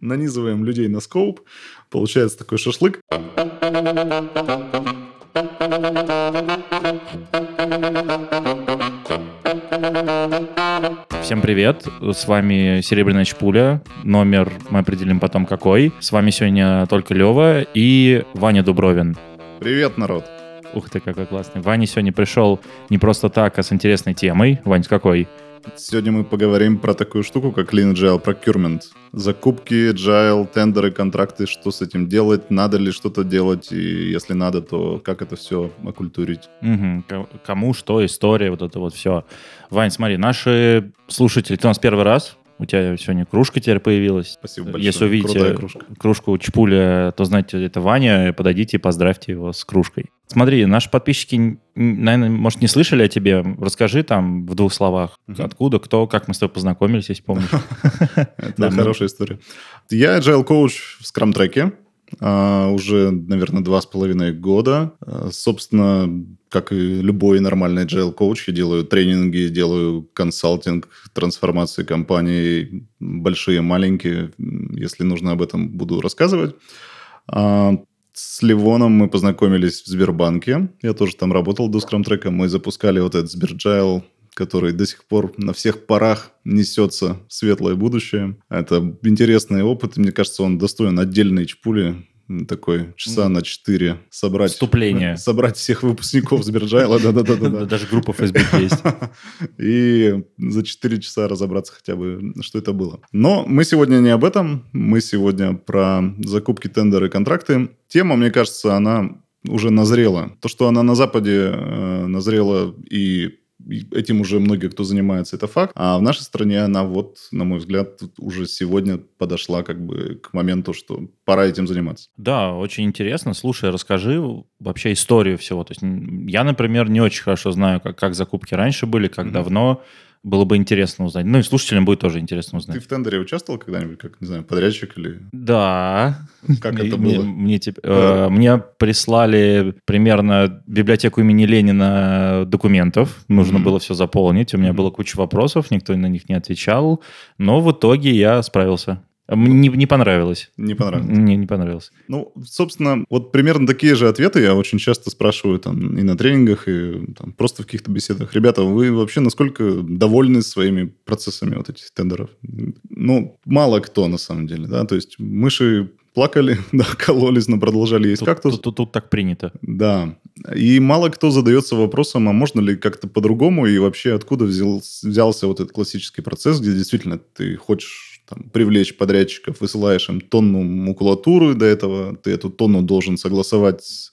нанизываем людей на скоуп, получается такой шашлык. Всем привет, с вами Серебряная Чпуля, номер мы определим потом какой. С вами сегодня только Лева и Ваня Дубровин. Привет, народ. Ух ты, какой классный. Ваня сегодня пришел не просто так, а с интересной темой. Вань, с какой? Сегодня мы поговорим про такую штуку, как Lean Agile Procurement. Закупки, agile, тендеры, контракты, что с этим делать, надо ли что-то делать, и если надо, то как это все окультурить. Угу. Кому, что, история, вот это вот все. Вань, смотри, наши слушатели, ты у нас первый раз, у тебя сегодня кружка теперь появилась. Спасибо большое. Если увидите кружку Чпуля, то знаете, это Ваня. Подойдите и поздравьте его с кружкой. Смотри, наши подписчики, наверное, может, не слышали о тебе. Расскажи там в двух словах, угу. откуда, кто, как мы с тобой познакомились, если помнишь. Это хорошая история. Я agile коуч в ScrumTrek е а, уже, наверное, два с половиной года. А, собственно, как и любой нормальный agile коуч, я делаю тренинги, делаю консалтинг, трансформации компаний, большие, маленькие. Если нужно, об этом буду рассказывать. А, с Ливоном мы познакомились в Сбербанке. Я тоже там работал до ScrumTrek а. Мы запускали вот этот Sbergile который до сих пор на всех парах несется в светлое будущее. Это интересный опыт, мне кажется, он достоин отдельной чпули такой часа на 4 собрать... Вступление. Собрать всех выпускников Сберджайла. Да-да-да. Даже группа Facebook есть. И за 4 часа разобраться хотя бы, что это было. Но мы сегодня не об этом. Мы сегодня про закупки, тендеры, контракты. Тема, мне кажется, она уже назрела. То, что она на Западе э, назрела и этим уже многие, кто занимается, это факт. А в нашей стране она вот, на мой взгляд, уже сегодня подошла как бы к моменту, что пора этим заниматься. Да, очень интересно. Слушай, расскажи вообще историю всего. То есть я, например, не очень хорошо знаю, как, как закупки раньше были, как mm-hmm. давно было бы интересно узнать. Ну и слушателям будет тоже интересно узнать. Ты в тендере участвовал когда-нибудь, как, не знаю, подрядчик или... Да. Как это было? Мне, типа, э, мне прислали примерно библиотеку имени Ленина документов. Нужно было все заполнить. У меня была куча вопросов, никто на них не отвечал. Но в итоге я справился. Не, не понравилось. Не понравилось. Не, не понравилось. Ну, собственно, вот примерно такие же ответы я очень часто спрашиваю там и на тренингах, и там, просто в каких-то беседах. Ребята, вы вообще насколько довольны своими процессами вот этих тендеров? Ну, мало кто на самом деле, да, то есть мыши плакали, да, кололись, но продолжали есть тут, кактус. Тут, тут, тут так принято. Да. И мало кто задается вопросом, а можно ли как-то по-другому, и вообще откуда взял, взялся вот этот классический процесс, где действительно ты хочешь там, привлечь подрядчиков, высылаешь им тонну макулатуры до этого, ты эту тонну должен согласовать с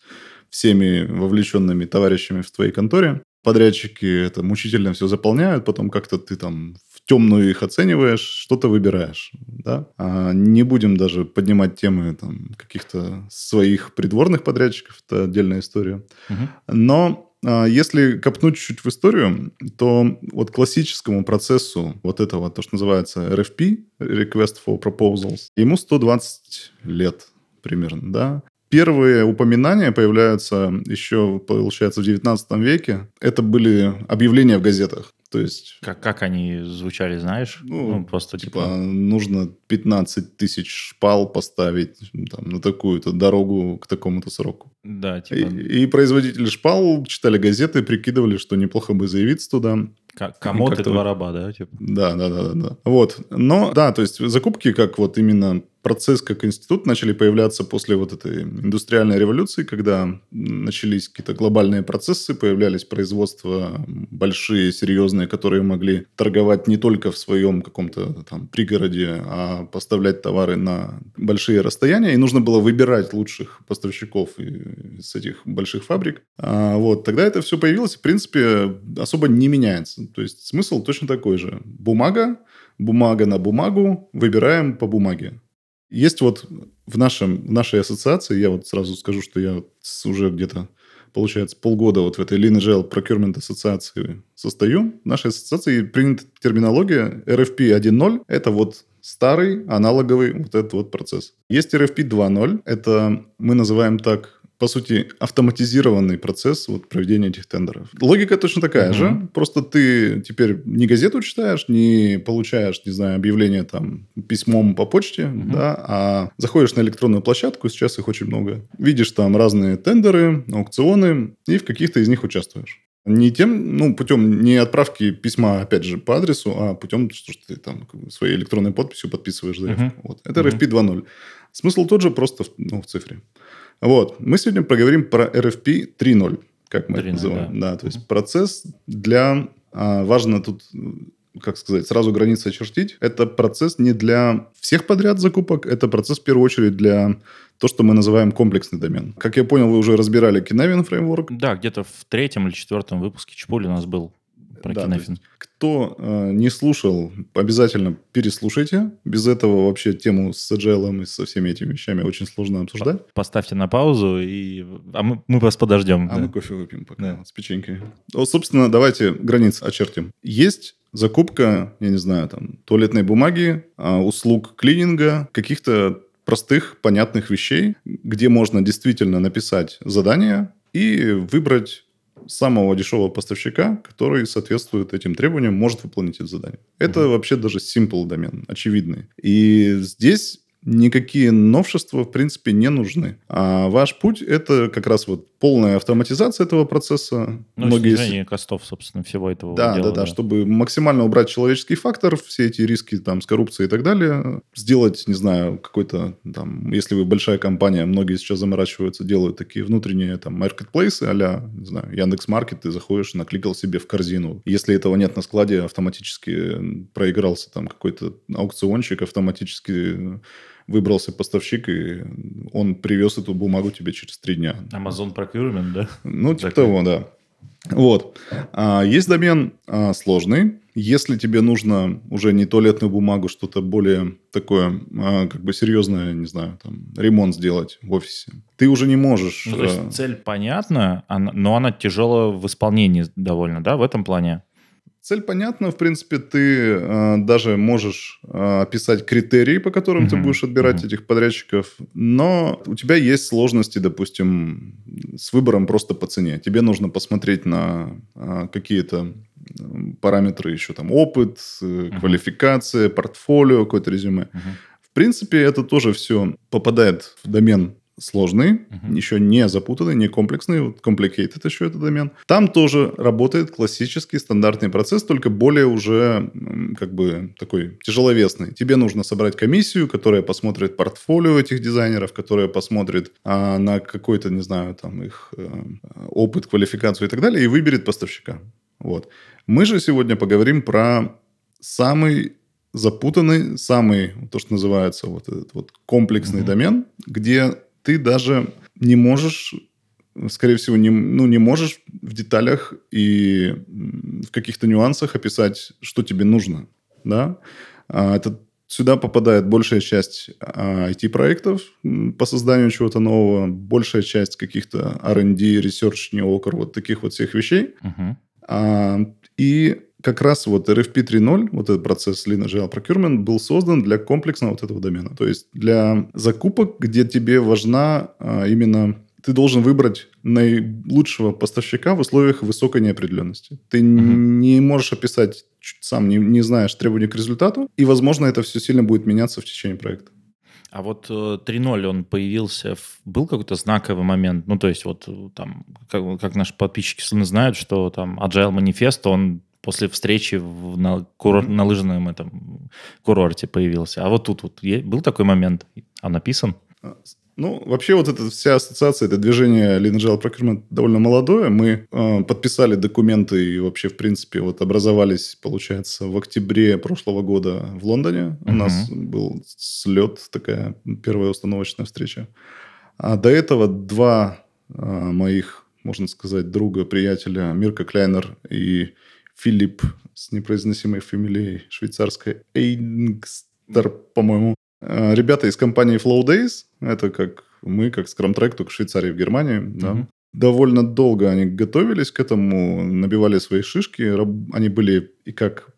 всеми вовлеченными товарищами в твоей конторе. Подрядчики это мучительно все заполняют, потом как-то ты там в темную их оцениваешь, что-то выбираешь. Да? А не будем даже поднимать темы там, каких-то своих придворных подрядчиков, это отдельная история. Угу. Но если копнуть чуть-чуть в историю, то вот классическому процессу вот этого, то, что называется RFP, Request for Proposals, ему 120 лет примерно, да. Первые упоминания появляются еще, получается, в 19 веке. Это были объявления в газетах. То есть... Как, как они звучали, знаешь? Ну, ну просто типа... типа... Нужно 15 тысяч шпал поставить там, на такую-то дорогу к такому-то сроку. Да, типа... И, и производители шпал читали газеты, прикидывали, что неплохо бы заявиться туда. Комод и два раба, да? Типа? Да, да, да, да. Вот. Но, да, то есть закупки как вот именно процесс как институт начали появляться после вот этой индустриальной революции, когда начались какие-то глобальные процессы, появлялись производства большие, серьезные, которые могли торговать не только в своем каком-то там пригороде, а поставлять товары на большие расстояния, и нужно было выбирать лучших поставщиков из этих больших фабрик. А, вот, тогда это все появилось, в принципе, особо не меняется. То есть смысл точно такой же. Бумага, бумага на бумагу, выбираем по бумаге. Есть вот в, нашем, в нашей ассоциации, я вот сразу скажу, что я уже где-то, получается, полгода вот в этой Lean Agile Procurement ассоциации состою. В нашей ассоциации принята терминология RFP 1.0. Это вот старый аналоговый вот этот вот процесс. Есть RFP 2.0. Это мы называем так по сути, автоматизированный процесс вот, проведения этих тендеров. Логика точно такая угу. же, просто ты теперь не газету читаешь, не получаешь, не знаю, объявление там письмом по почте, угу. да, а заходишь на электронную площадку, сейчас их очень много, видишь там разные тендеры, аукционы, и в каких-то из них участвуешь. Не тем, ну, путем не отправки письма, опять же, по адресу, а путем, что, ты там своей электронной подписью подписываешь заявку. Uh-huh. Вот. Это uh-huh. RFP 2.0. Смысл тот же, просто в, ну, в цифре. Вот. Мы сегодня поговорим про RFP 3.0, как мы 3.0, это называем. Да. да, то есть uh-huh. процесс для... А, важно тут как сказать, сразу границы очертить. Это процесс не для всех подряд закупок, это процесс в первую очередь для то, что мы называем комплексный домен. Как я понял, вы уже разбирали Kinevin фреймворк. Да, где-то в третьем или четвертом выпуске Чпули у нас был про да, Kinevin. Кто э, не слушал, обязательно переслушайте. Без этого вообще тему с agile и со всеми этими вещами очень сложно обсуждать. Поставьте на паузу, и... а мы, мы вас подождем. А да. мы кофе выпьем пока да. с печенькой. Вот, собственно, давайте границы очертим. Есть закупка, я не знаю, там, туалетной бумаги, а, услуг клининга, каких-то простых, понятных вещей, где можно действительно написать задание и выбрать самого дешевого поставщика, который соответствует этим требованиям, может выполнить это задание. Это mm-hmm. вообще даже simple домен, очевидный. И здесь никакие новшества, в принципе, не нужны. А ваш путь – это как раз вот полная автоматизация этого процесса. Ну, Многие... снижение костов, собственно, всего этого да, дела. Да, да, да, чтобы максимально убрать человеческий фактор, все эти риски там с коррупцией и так далее, сделать, не знаю, какой-то там, если вы большая компания, многие сейчас заморачиваются, делают такие внутренние там маркетплейсы а не знаю, Яндекс.Маркет, ты заходишь, накликал себе в корзину. Если этого нет на складе, автоматически проигрался там какой-то аукционщик, автоматически выбрался поставщик, и он привез эту бумагу тебе через три дня. Amazon Procurement, да? Ну, типа так. того, да. Вот. А, есть домен а, сложный. Если тебе нужно уже не туалетную бумагу, что-то более такое, а, как бы серьезное, не знаю, там, ремонт сделать в офисе, ты уже не можешь... Ну, то есть, а... цель понятна, но она тяжелая в исполнении довольно, да, в этом плане? Цель понятна, в принципе, ты э, даже можешь э, описать критерии, по которым uh-huh. ты будешь отбирать uh-huh. этих подрядчиков, но у тебя есть сложности, допустим, с выбором просто по цене. Тебе нужно посмотреть на э, какие-то параметры еще там опыт, uh-huh. квалификация, портфолио, какое-то резюме. Uh-huh. В принципе, это тоже все попадает в домен сложный, uh-huh. еще не запутанный, не комплексный, вот complicated еще это домен. Там тоже работает классический стандартный процесс, только более уже как бы такой тяжеловесный. Тебе нужно собрать комиссию, которая посмотрит портфолио этих дизайнеров, которая посмотрит а, на какой-то, не знаю, там их э, опыт, квалификацию и так далее, и выберет поставщика. Вот. Мы же сегодня поговорим про самый запутанный, самый, то, что называется, вот этот вот комплексный uh-huh. домен, где ты даже не можешь, скорее всего, не, ну, не можешь в деталях и в каких-то нюансах описать, что тебе нужно. Да? А это Сюда попадает большая часть IT-проектов а, по созданию чего-то нового, большая часть каких-то R&D, research, неокр, вот таких вот всех вещей. Uh-huh. И как раз вот RFP 3.0, вот этот процесс Lean Agile Procurement, был создан для комплексного вот этого домена. То есть для закупок, где тебе важна а, именно... Ты должен выбрать наилучшего поставщика в условиях высокой неопределенности. Ты угу. не можешь описать сам, не, не знаешь требований к результату, и, возможно, это все сильно будет меняться в течение проекта. А вот 3.0 э, он появился, был какой-то знаковый момент? Ну, то есть вот э, там, как, как наши подписчики знают, что там Agile Manifest, он после встречи в, на, курор, на лыжном этом курорте появился. А вот тут вот был такой момент, а написан? А, ну, вообще вот эта вся ассоциация, это движение Lean Agile Procurement довольно молодое. Мы э, подписали документы и вообще, в принципе, вот образовались, получается, в октябре прошлого года в Лондоне. Uh-huh. У нас был слет, такая первая установочная встреча. А до этого два э, моих, можно сказать, друга, приятеля, Мирка Кляйнер и Филипп с непроизносимой фамилией швейцарской Эйнгстер, по-моему. А, ребята из компании Flow Days, это как мы, как Scrum Track, только в Швейцарии, в Германии, mm-hmm. да. Довольно долго они готовились к этому, набивали свои шишки. Они были и как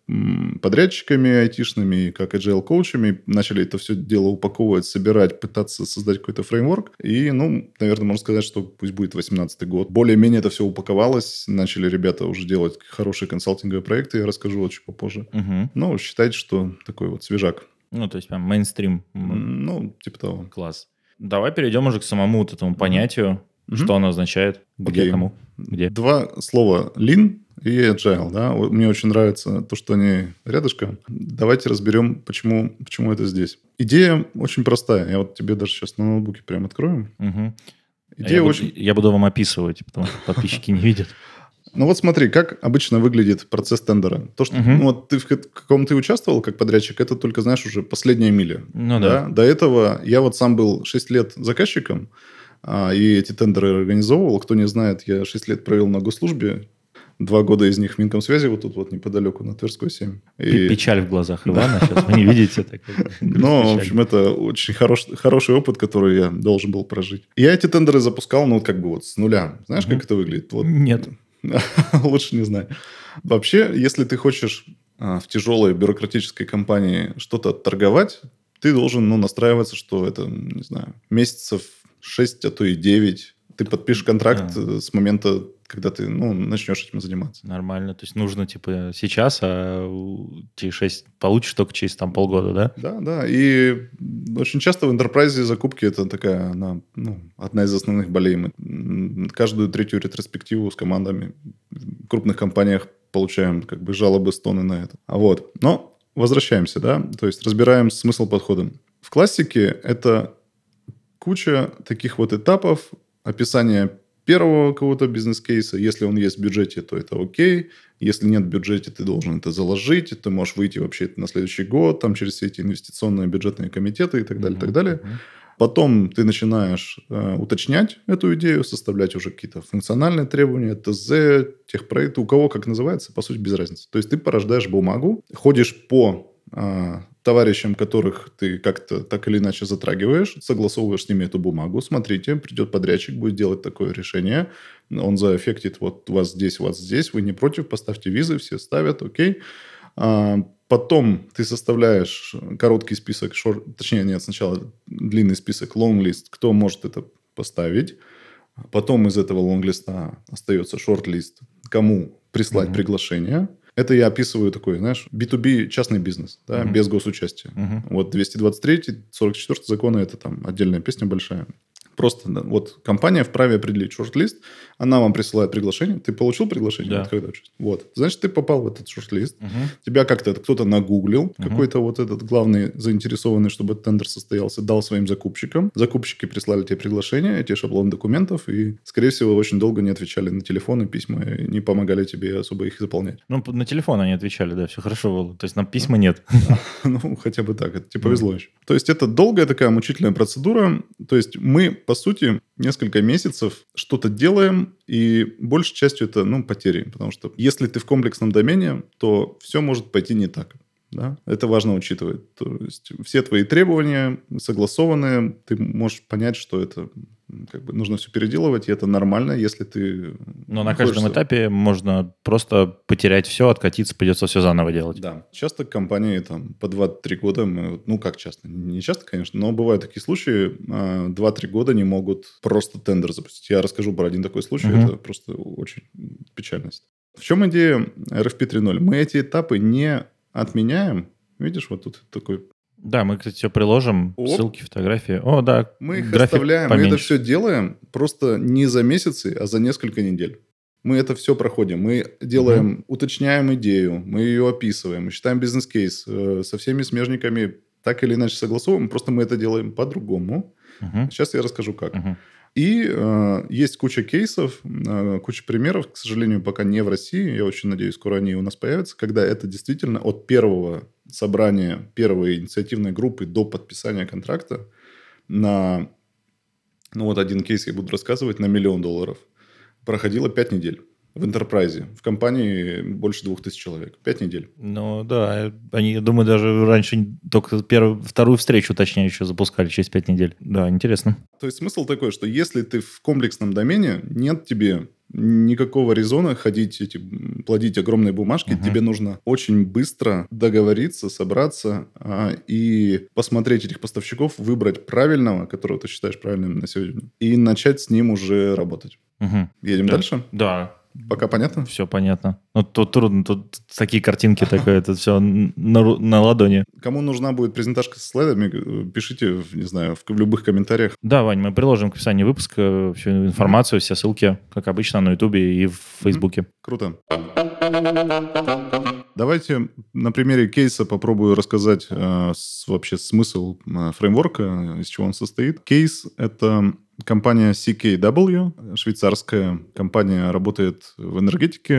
подрядчиками айтишными, как agile-коучами, начали это все дело упаковывать, собирать, пытаться создать какой-то фреймворк. И, ну, наверное, можно сказать, что пусть будет 18 год. Более-менее это все упаковалось, начали ребята уже делать хорошие консалтинговые проекты, я расскажу чуть попозже. Угу. Ну, считайте, что такой вот свежак. Ну, то есть прям мейнстрим. Ну, типа того. Класс. Давай перейдем уже к самому вот этому понятию. Угу. Что оно означает? Где, Окей. кому? Где? Два слова. Lean и agile, да. Мне очень нравится то, что они рядышком. Давайте разберем, почему, почему это здесь. Идея очень простая. Я вот тебе даже сейчас на ноутбуке прям открою. Угу. Идея я очень... Буду, я буду вам описывать, потому что подписчики не видят. Ну вот смотри, как обычно выглядит процесс тендера. То, что угу. ну, вот ты в каком ты участвовал как подрядчик, это только, знаешь, уже последняя миля. Ну да. да. До этого я вот сам был 6 лет заказчиком, а, и эти тендеры организовывал. Кто не знает, я 6 лет провел на госслужбе. Два года из них в Минкомсвязи, вот тут вот неподалеку, на Тверской 7. И... Печаль в глазах Ивана сейчас, вы не видите. Ну, в общем, это очень хороший опыт, который я должен был прожить. Я эти тендеры запускал, ну, как бы вот с нуля. Знаешь, как это выглядит? Нет. Лучше не знаю. Вообще, если ты хочешь а, в тяжелой бюрократической компании что-то торговать, ты должен ну, настраиваться, что это, не знаю, месяцев 6, а то и 9. Ты подпишешь контракт а. с момента, когда ты ну, начнешь этим заниматься. Нормально. То есть нужно типа сейчас, а T6 получишь только через там полгода, да? Да, да. И очень часто в enterprise закупки это такая она, ну, одна из основных болей. Мы каждую третью ретроспективу с командами в крупных компаниях получаем как бы жалобы, стоны на это. А вот. Но возвращаемся, да, то есть разбираем смысл подхода. В классике это куча таких вот этапов, описания первого какого-то бизнес-кейса. Если он есть в бюджете, то это окей. Если нет в бюджете, ты должен это заложить. Ты можешь выйти вообще на следующий год, там через все эти инвестиционные бюджетные комитеты и так далее, mm-hmm. так далее. Потом ты начинаешь э, уточнять эту идею, составлять уже какие-то функциональные требования, ТЗ, техпроекты. У кого как называется, по сути, без разницы. То есть ты порождаешь бумагу, ходишь по товарищам, которых ты как-то так или иначе затрагиваешь, согласовываешь с ними эту бумагу, смотрите, придет подрядчик, будет делать такое решение, он заэффектит вот вас здесь, вас здесь, вы не против, поставьте визы, все ставят, окей. А, потом ты составляешь короткий список, шор... точнее, нет, сначала длинный список, long-list, кто может это поставить. Потом из этого лонглиста остается шорт-лист, кому прислать mm-hmm. приглашение. Это я описываю такой, знаешь, B2B частный бизнес, да, uh-huh. без госучастия. Uh-huh. Вот 223, 44 законы – это там отдельная песня большая. Просто вот компания вправе определить шорт-лист, она вам присылает приглашение, ты получил приглашение? Да. Вот, когда, вот, значит, ты попал в этот шорт-лист, угу. тебя как-то кто-то нагуглил, угу. какой-то вот этот главный заинтересованный, чтобы этот тендер состоялся, дал своим закупщикам, закупщики прислали тебе приглашение, эти шаблоны документов, и, скорее всего, очень долго не отвечали на телефоны, письма, и не помогали тебе особо их заполнять. Ну, на телефон они отвечали, да, все хорошо было, то есть на письма нет. Ну, хотя бы так, это тебе повезло еще. То есть это долгая такая мучительная процедура, то есть мы, по сути, несколько месяцев что-то делаем, и большей частью это ну, потери. Потому что если ты в комплексном домене, то все может пойти не так. Да? Это важно учитывать. То есть все твои требования согласованные, ты можешь понять, что это как бы нужно все переделывать, и это нормально, если ты... Но на каждом этапе можно просто потерять все, откатиться, придется все заново делать. Да. Часто компании там по 2-3 года, мы, ну как часто, не часто, конечно, но бывают такие случаи, 2-3 а, года не могут просто тендер запустить. Я расскажу про один такой случай, угу. это просто очень печальность. В чем идея RFP 3.0? Мы эти этапы не отменяем. Видишь, вот тут такой да, мы, кстати, все приложим, Оп. ссылки, фотографии. О, да. Мы их оставляем, поменьше. мы это все делаем просто не за месяцы, а за несколько недель. Мы это все проходим. Мы делаем, угу. уточняем идею, мы ее описываем, мы считаем бизнес-кейс, э, со всеми смежниками так или иначе согласовываем, просто мы это делаем по-другому. Угу. Сейчас я расскажу, как. Угу. И э, есть куча кейсов, э, куча примеров, к сожалению, пока не в России. Я очень надеюсь, скоро они у нас появятся, когда это действительно от первого собрания, первой инициативной группы до подписания контракта на, ну вот один кейс я буду рассказывать, на миллион долларов, проходило 5 недель. В enterprise. В компании больше двух тысяч человек. Пять недель. Ну да, они, я думаю, даже раньше только первую, вторую встречу, точнее, еще запускали через пять недель. Да, интересно. То есть смысл такой, что если ты в комплексном домене, нет тебе никакого резона ходить, эти, плодить огромные бумажки. Uh-huh. Тебе нужно очень быстро договориться, собраться а, и посмотреть этих поставщиков, выбрать правильного, которого ты считаешь правильным на сегодня, и начать с ним уже работать. Uh-huh. Едем да. дальше? Да. Пока понятно? Все понятно. Ну, тут трудно, тут такие картинки такое, это все на, на ладони. Кому нужна будет презентажка со слайдами, пишите, не знаю, в, в любых комментариях. Да, Вань, мы приложим к описанию выпуска всю информацию, все ссылки, как обычно, на Ютубе и в Фейсбуке. Круто. Давайте на примере кейса попробую рассказать э, с, вообще смысл э, фреймворка, из чего он состоит. Кейс — это Компания CKW, швейцарская компания, работает в энергетике,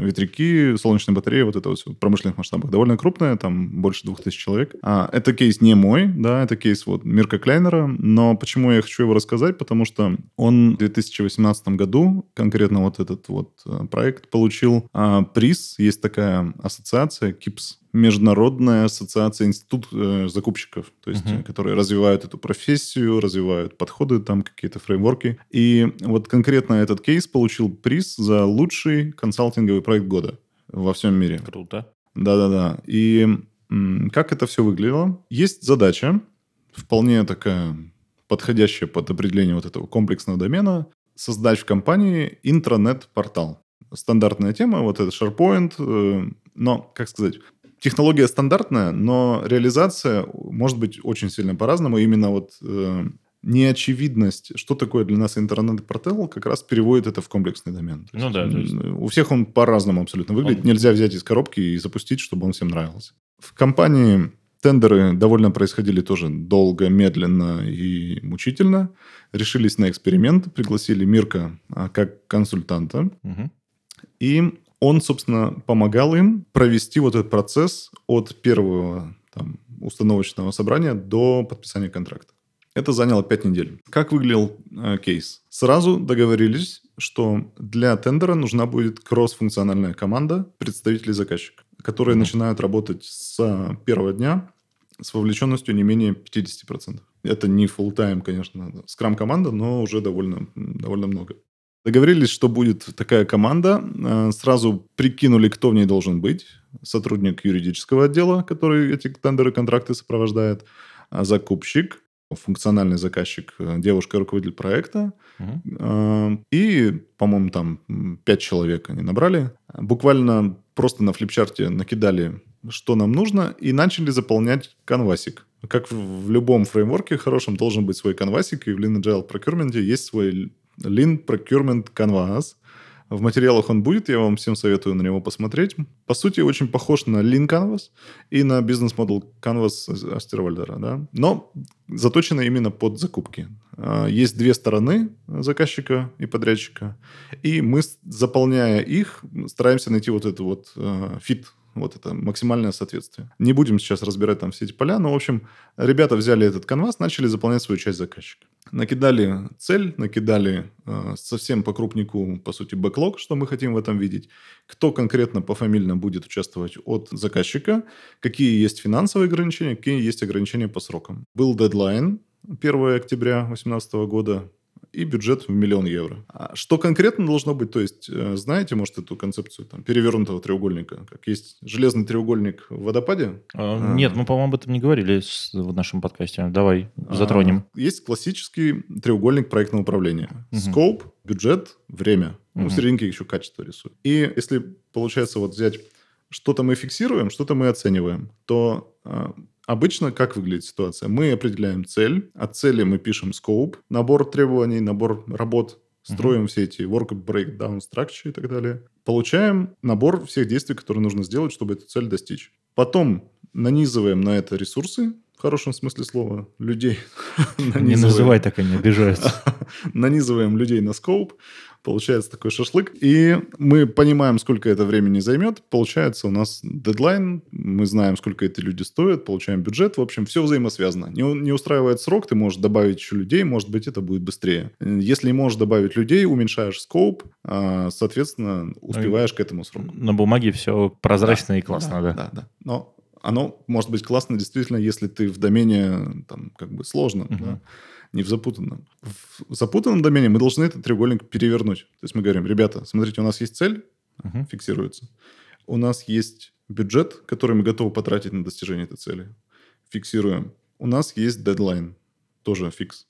ветряки, солнечные батареи, вот это вот в промышленных масштабах. Довольно крупная, там больше двух тысяч человек. А, это кейс не мой, да, это кейс вот Мирка Клайнера, но почему я хочу его рассказать? Потому что он в 2018 году, конкретно вот этот вот э, проект, получил а, приз. Есть такая ассоциация KIPS, Международная ассоциация институт э, закупщиков, то есть, uh-huh. которые развивают эту профессию, развивают подходы, там какие-то фреймворки. И вот конкретно этот кейс получил приз за лучший консалтинговый проект года во всем мире. Круто. Да-да-да. И м- как это все выглядело? Есть задача, вполне такая подходящая под определение вот этого комплексного домена, создать в компании интранет-портал. Стандартная тема, вот это SharePoint, э, но, как сказать, технология стандартная, но реализация может быть очень сильно по-разному. Именно вот э, неочевидность, что такое для нас интернет-портал, как раз переводит это в комплексный домен. Ну да. есть, У всех он по-разному абсолютно выглядит. Он... Нельзя взять из коробки и запустить, чтобы он всем нравился. В компании тендеры довольно происходили тоже долго, медленно и мучительно. Решились на эксперимент, пригласили Мирка а, как консультанта. Угу. И он, собственно, помогал им провести вот этот процесс от первого там, установочного собрания до подписания контракта. Это заняло 5 недель. Как выглядел э, кейс? Сразу договорились, что для тендера нужна будет кросс-функциональная команда представителей заказчика, которые mm-hmm. начинают работать с первого дня с вовлеченностью не менее 50%. Это не full time, конечно, скрам-команда, но уже довольно, довольно много. Договорились, что будет такая команда. Э, сразу прикинули, кто в ней должен быть. Сотрудник юридического отдела, который эти тендеры, контракты сопровождает. А закупщик, функциональный заказчик, э, девушка, руководитель проекта. Угу. И, по-моему, там пять человек они набрали. Буквально просто на флипчарте накидали, что нам нужно, и начали заполнять канвасик. Как в любом фреймворке хорошем должен быть свой канвасик, и в Lean Agile Procurement есть свой Lean Procurement Canvas. В материалах он будет, я вам всем советую на него посмотреть. По сути, очень похож на Lean Canvas и на Business Model Canvas Остервальдера, да? но заточено именно под закупки. А, есть две стороны заказчика и подрядчика, и мы, заполняя их, стараемся найти вот этот вот а, fit вот это максимальное соответствие. Не будем сейчас разбирать там все эти поля, но, в общем, ребята взяли этот канвас, начали заполнять свою часть заказчика. Накидали цель, накидали э, совсем по крупнику, по сути, бэклог, что мы хотим в этом видеть. Кто конкретно по фамильно будет участвовать от заказчика, какие есть финансовые ограничения, какие есть ограничения по срокам. Был дедлайн 1 октября 2018 года, и бюджет в миллион евро. А что конкретно должно быть? То есть, э, знаете, может, эту концепцию там, перевернутого треугольника? Как есть железный треугольник в водопаде? А, а, нет, мы, по-моему, об этом не говорили в нашем подкасте. Давай затронем. А, есть классический треугольник проектного управления. Угу. Скоп, бюджет, время. Угу. Ну, серединке еще качество рисуют. И если, получается, вот взять что-то мы фиксируем, что-то мы оцениваем, то а, Обычно как выглядит ситуация? Мы определяем цель, от цели мы пишем scope, набор требований, набор работ, строим uh-huh. все эти work breakdown structure и так далее. Получаем набор всех действий, которые нужно сделать, чтобы эту цель достичь. Потом нанизываем на это ресурсы, хорошем смысле слова людей. Не называй так, они обижаются. Нанизываем людей на скоуп, получается такой шашлык. И мы понимаем, сколько это времени займет. Получается у нас дедлайн, мы знаем, сколько эти люди стоят, получаем бюджет. В общем, все взаимосвязано. Не, не устраивает срок, ты можешь добавить еще людей, может быть, это будет быстрее. Если не можешь добавить людей, уменьшаешь скоуп, а, соответственно, успеваешь к этому сроку. На бумаге все прозрачно да, и классно, да? Да, да. да. Но оно может быть классно действительно, если ты в домене там как бы сложно, угу. да? не в запутанном. В запутанном домене мы должны этот треугольник перевернуть. То есть мы говорим, ребята, смотрите, у нас есть цель, угу. фиксируется. У нас есть бюджет, который мы готовы потратить на достижение этой цели. Фиксируем. У нас есть дедлайн, тоже фикс.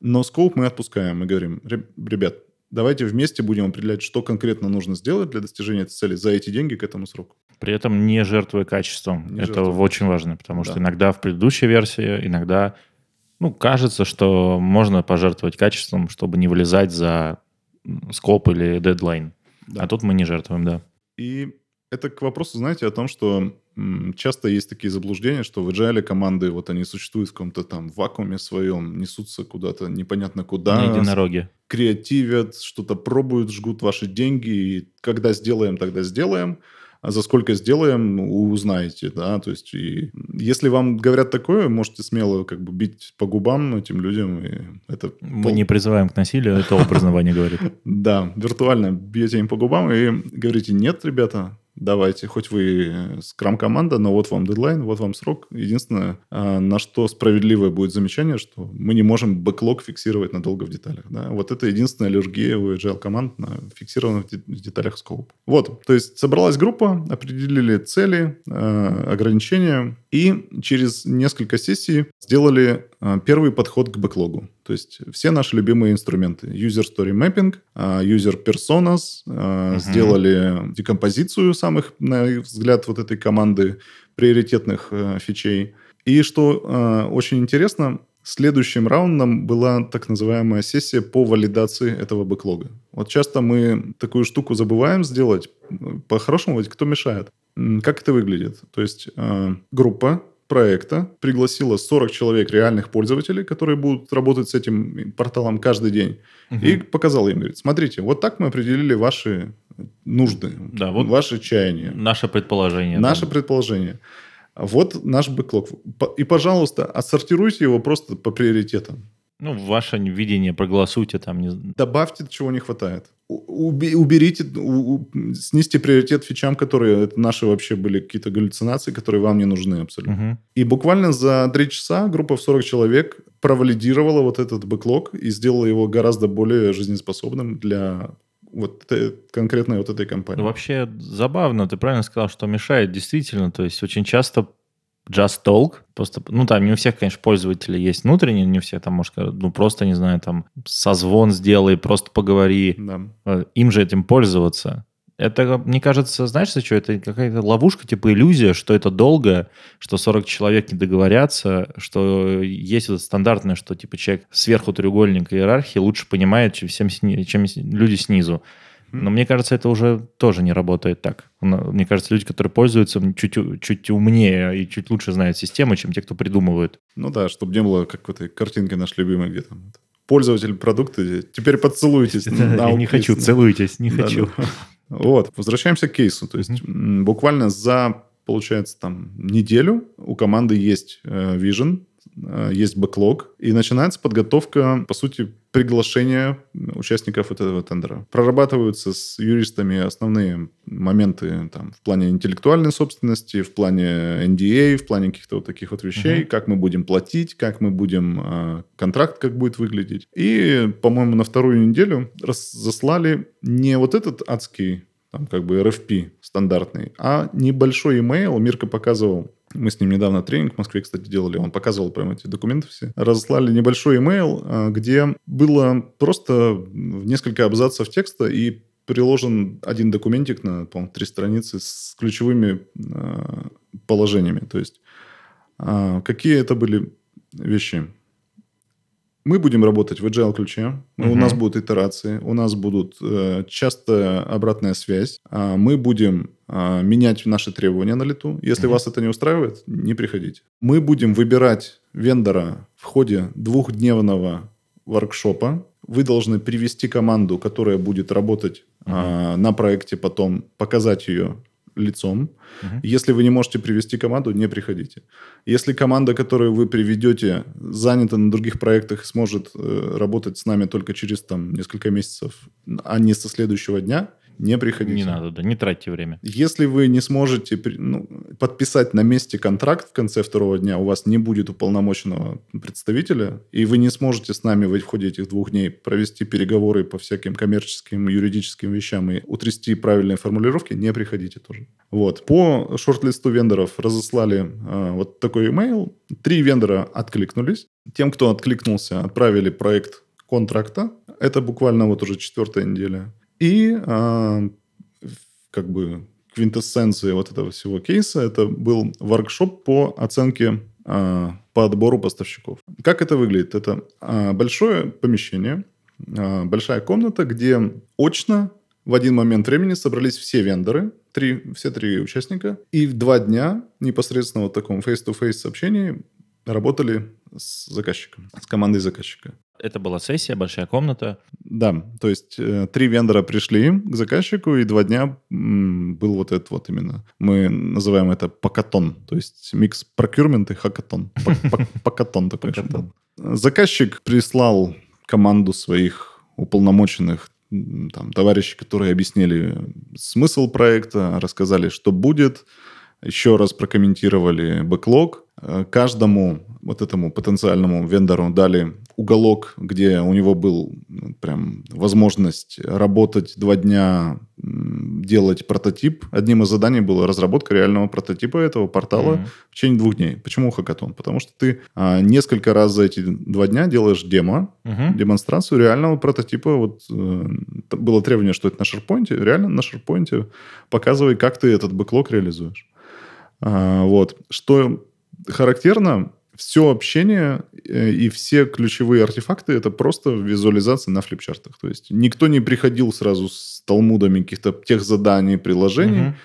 Но скоп мы отпускаем. Мы говорим, ребят, давайте вместе будем определять, что конкретно нужно сделать для достижения этой цели за эти деньги к этому сроку. При этом не жертвуя качеством. Не Это жертвуя. очень важно, потому да. что иногда в предыдущей версии, иногда ну, кажется, что можно пожертвовать качеством, чтобы не вылезать за скоп или дедлайн. Да. А тут мы не жертвуем, да. И это к вопросу, знаете, о том, что часто есть такие заблуждения, что в agile команды, вот они существуют в каком-то там вакууме своем, несутся куда-то непонятно куда. На единороге. Креативят, что-то пробуют, жгут ваши деньги, и когда сделаем, тогда сделаем а за сколько сделаем, узнаете, да, то есть и если вам говорят такое, можете смело как бы бить по губам этим людям, и это... Мы пол... не призываем к насилию, это образно Ваня говорит. Да, виртуально бьете им по губам и говорите, нет, ребята, давайте, хоть вы скрам-команда, но вот вам дедлайн, вот вам срок. Единственное, а, на что справедливое будет замечание, что мы не можем бэклог фиксировать надолго в деталях. Да? Вот это единственная аллергия у agile команд на фиксированных в деталях скоп. Вот, то есть собралась группа, определили цели, а, ограничения, и через несколько сессий сделали первый подход к бэклогу. То есть все наши любимые инструменты. User Story Mapping, а, User Personas, uh-huh. сделали декомпозицию самых, на взгляд, вот этой команды приоритетных э, фичей. И что э, очень интересно, Следующим раундом была так называемая сессия по валидации этого бэклога. Вот часто мы такую штуку забываем сделать. По-хорошему, ведь кто мешает? Как это выглядит? То есть э, группа проекта пригласила 40 человек реальных пользователей, которые будут работать с этим порталом каждый день, угу. и показала им, говорит, смотрите, вот так мы определили ваши нужды, да, вот ваши чаяния. Наше предположение. Наше да. предположение. Вот наш бэклог. И, пожалуйста, отсортируйте его просто по приоритетам. Ну, ваше видение, проголосуйте там. Не... Добавьте, чего не хватает. Уберите, снизьте приоритет фичам, которые это наши вообще были какие-то галлюцинации, которые вам не нужны абсолютно. Угу. И буквально за три часа группа в 40 человек провалидировала вот этот бэклог и сделала его гораздо более жизнеспособным для вот конкретной вот этой компании. Ну, вообще забавно, ты правильно сказал, что мешает действительно. То есть очень часто Just Talk. Просто, ну, там не у всех, конечно, пользователей есть внутренние, не у всех там, может, ну, просто, не знаю, там, созвон сделай, просто поговори. Да. Э, им же этим пользоваться. Это, мне кажется, знаешь, что это какая-то ловушка, типа иллюзия, что это долго, что 40 человек не договорятся, что есть вот стандартное, что типа человек сверху треугольника иерархии лучше понимает, чем, всем, чем люди снизу. Но мне кажется, это уже тоже не работает так. Мне кажется, люди, которые пользуются, чуть, чуть умнее и чуть лучше знают систему, чем те, кто придумывают. Ну да, чтобы не было как в этой картинке наш любимой, где там пользователь продукта, теперь поцелуйтесь. Я не хочу, целуйтесь, не хочу. Вот, возвращаемся к кейсу. То есть буквально за, получается, там неделю у команды есть э, vision, Э, есть бэклог, и начинается подготовка, по сути, приглашения участников этого тендера. Прорабатываются с юристами основные моменты там, в плане интеллектуальной собственности, в плане NDA, в плане каких-то вот таких вот вещей, uh-huh. как мы будем платить, как мы будем, э, контракт как будет выглядеть. И, по-моему, на вторую неделю разослали не вот этот адский там как бы RFP стандартный, а небольшой email, Мирка показывал, мы с ним недавно тренинг в Москве, кстати, делали. Он показывал прямо эти документы все. Разослали небольшой имейл, а, где было просто несколько абзацев текста и приложен один документик на, по три страницы с ключевыми э, положениями. То есть, э, какие это были вещи? Мы будем работать в agile ключе. Мгм. У нас будут итерации, у нас будут э, часто обратная связь. А мы будем а, менять наши требования на лету. Если Мгм. вас это не устраивает, не приходите. Мы будем выбирать вендора в ходе двухдневного воркшопа. Вы должны привести команду, которая будет работать а, на проекте потом, показать ее лицом. Мгм. Если вы не можете привести команду, не приходите. Если команда, которую вы приведете, занята на других проектах и сможет э, работать с нами только через там, несколько месяцев, а не со следующего дня, не приходите. Не надо, да, не тратьте время. Если вы не сможете ну, подписать на месте контракт в конце второго дня, у вас не будет уполномоченного представителя, и вы не сможете с нами в ходе этих двух дней провести переговоры по всяким коммерческим, юридическим вещам и утрясти правильные формулировки, не приходите тоже. Вот. По шорт-листу вендоров разослали а, вот такой email. Три вендора откликнулись. Тем, кто откликнулся, отправили проект контракта. Это буквально вот уже четвертая неделя. И в- как бы квинтэссенция вот этого всего кейса это был воркшоп по оценке а, по отбору поставщиков. Как это выглядит? Это а, большое помещение, а, большая комната, где очно в один момент времени собрались все вендоры, три, все три участника, и в два дня непосредственно вот в таком face-to-face общении работали с заказчиком, с командой заказчика. Это была сессия, большая комната. Да, то есть э, три вендора пришли к заказчику, и два дня был вот этот вот именно. Мы называем это покатон, то есть микс procurement и хакатон. Покатон такой. Заказчик прислал команду своих уполномоченных там, товарищей, которые объяснили смысл проекта, рассказали, что будет, еще раз прокомментировали бэклог. Э, Каждому вот этому потенциальному вендору дали уголок, где у него был ну, прям возможность работать два дня, делать прототип. Одним из заданий была разработка реального прототипа этого портала Мгм. в течение двух дней. Почему хакатон? Потому что ты а, несколько раз за эти два дня делаешь демо, Мгм. демонстрацию реального прототипа. Вот э, было требование, что это на SharePoint. Реально на SharePoint показывай, как ты этот бэклог реализуешь. А, вот. Что характерно, все общение э, и все ключевые артефакты это просто визуализация на флипчартах. То есть никто не приходил сразу с талмудами каких-то тех заданий, приложений. Мгм.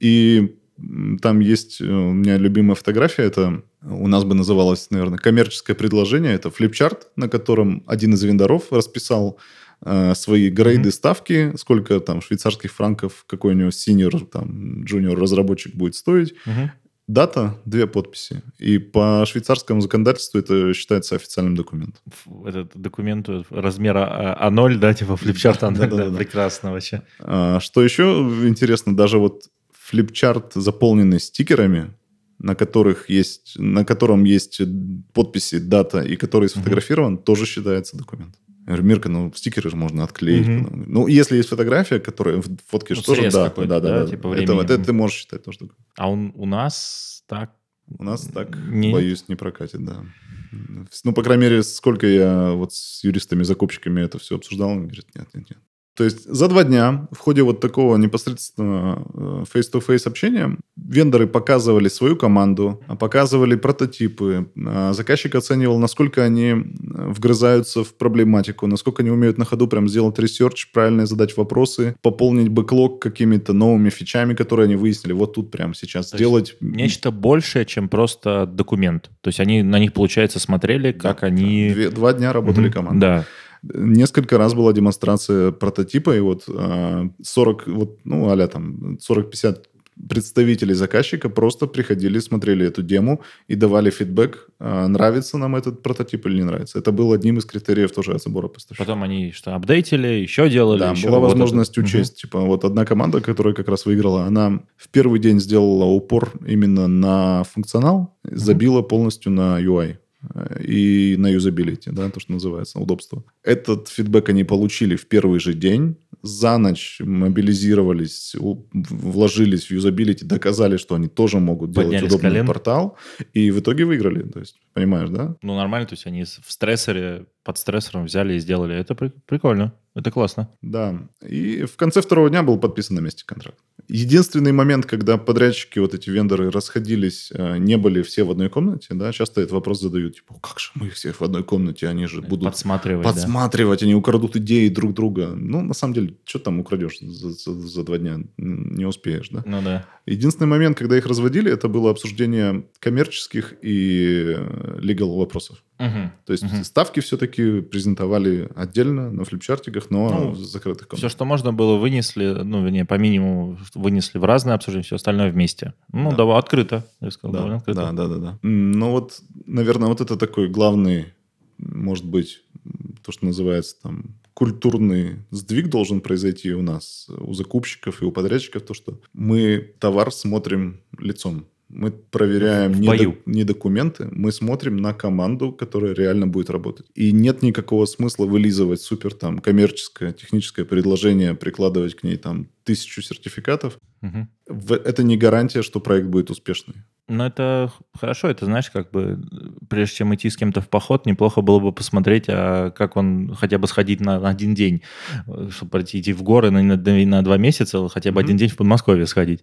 И там есть э, у меня любимая фотография. Это у нас бы называлось, наверное, коммерческое предложение. Это флипчарт, на котором один из вендоров расписал свои грейды Мгм. ставки, сколько там швейцарских франков какой у него синьор, там, джуниор разработчик будет стоить. Мгм. Дата, две подписи. И по швейцарскому законодательству это считается официальным документом. Этот документ размера А- А0, да, типа флипчарт А0, да, прекрасно вообще. А, Что еще интересно, даже вот флипчарт, заполненный стикерами, на которых есть, на котором есть подписи, дата и который сфотографирован, тоже считается документ. Я говорю, Мирка, ну стикеры же можно отклеить. Потом». Ну, если есть фотография, которая в фотке Ну, тоже, да, да, да, да, да. типа это, вот это ты можешь считать тоже. А он, у нас так... У нас так, Не- боюсь, не прокатит, да. Ну, по крайней мере, сколько я вот с юристами-закупщиками это все обсуждал, они говорят, нет, нет, нет. То есть за два дня в ходе вот такого непосредственно э, face-to-face общения вендоры показывали свою команду, показывали прототипы, а, заказчик оценивал, насколько они э, вгрызаются в проблематику, насколько они умеют на ходу прям сделать research, правильно задать вопросы, пополнить бэклог какими-то новыми фичами, которые они выяснили вот тут прямо сейчас То сделать. Нечто большее, чем просто документ. То есть они на них, получается, смотрели, как Да, они... Две- два дня работали Мгм. команды. Да. Несколько раз была демонстрация прототипа, и вот а, 40, вот, ну, а там 40-50 представителей заказчика просто приходили, смотрели эту дему и давали фидбэк, а, нравится нам этот прототип или не нравится. Это был одним из критериев тоже отбора поставщиков. Потом они что, апдейтили, еще делали, Да, еще была вот возможность это. учесть. Типа, вот одна команда, которая как раз выиграла, она в первый день сделала упор именно на функционал, забила полностью на UI и на юзабилити, да, то, что называется, удобство. Этот фидбэк они получили в первый же день, за ночь мобилизировались, вложились в юзабилити, доказали, что они тоже могут делать Подняли с удобный колен. портал, и в итоге выиграли. То есть, понимаешь, да? Ну, нормально, то есть они в стрессоре, под стрессором взяли и сделали. Это при- прикольно, это классно. Да. И в конце второго дня был подписан на месте контракт. Единственный момент, когда подрядчики, вот эти вендоры расходились, э, не были все в одной комнате, да, часто этот вопрос задают, типа, как же мы все в одной комнате, они же будут Подсматривать, подсматривать, они украдут идеи друг друга. Ну, на самом деле, что там украдешь за, за- за два дня? Не успеешь, да? да? Ну да. Единственный момент, когда их разводили, это было обсуждение коммерческих и э, legal вопросов. Мгм. То есть Мгм. ставки все-таки презентовали отдельно на флипчартиках, но Ну, закрытых комнатах. Все, что можно было, вынесли, ну, вернее, по минимуму вынесли в разные обсуждения, все остальное вместе. Ну, Да. да, открыто, я сказал, довольно Да, открыто. да, да, да, да. Ну вот, наверное, вот это такой главный, может быть, то, что называется там культурный сдвиг должен произойти у нас, у закупщиков и у подрядчиков, то, что мы товар смотрим лицом. Мы проверяем не, док- не документы, мы смотрим на команду, которая реально будет работать. И нет никакого смысла вылизывать супер там коммерческое, техническое предложение, прикладывать к ней там тысячу сертификатов. В- Это не гарантия, что проект будет успешный. Ну, это хорошо, это, знаешь, как бы, прежде чем идти с кем-то в поход, неплохо было бы посмотреть, а как он хотя бы сходить на, на один день, э, чтобы пройти идти в горы на, на, на два месяца, хотя бы Мгм. один день в Подмосковье сходить,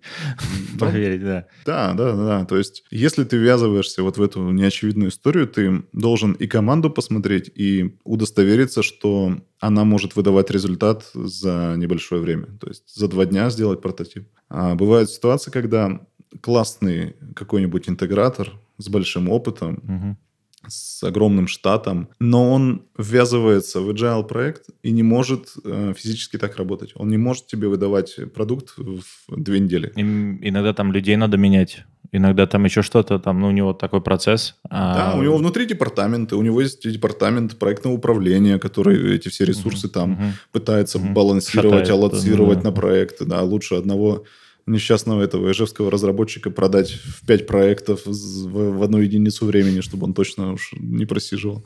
Ну, проверить, да. Да, да, да, да. То есть, если ты ввязываешься вот в эту неочевидную историю, ты должен и команду посмотреть, и удостовериться, что она может выдавать результат за небольшое время. То есть, за два дня сделать прототип. А бывают ситуации, когда классный какой-нибудь интегратор с большим опытом, Мгм. с огромным штатом, но он ввязывается в agile проект и не может э, физически так работать. Он не может тебе выдавать продукт в две недели. Им иногда там людей надо менять, иногда там еще что-то, там, ну, у него такой процесс. Да, а- у него внутри департаменты, у него есть департамент проектного управления, который эти все ресурсы там Мгм. пытается Мгм. балансировать, Шатает, аллоцировать да. на проекты. Да, лучше одного несчастного этого ижевского разработчика продать в пять проектов в одну единицу времени, чтобы он точно уж не просиживал.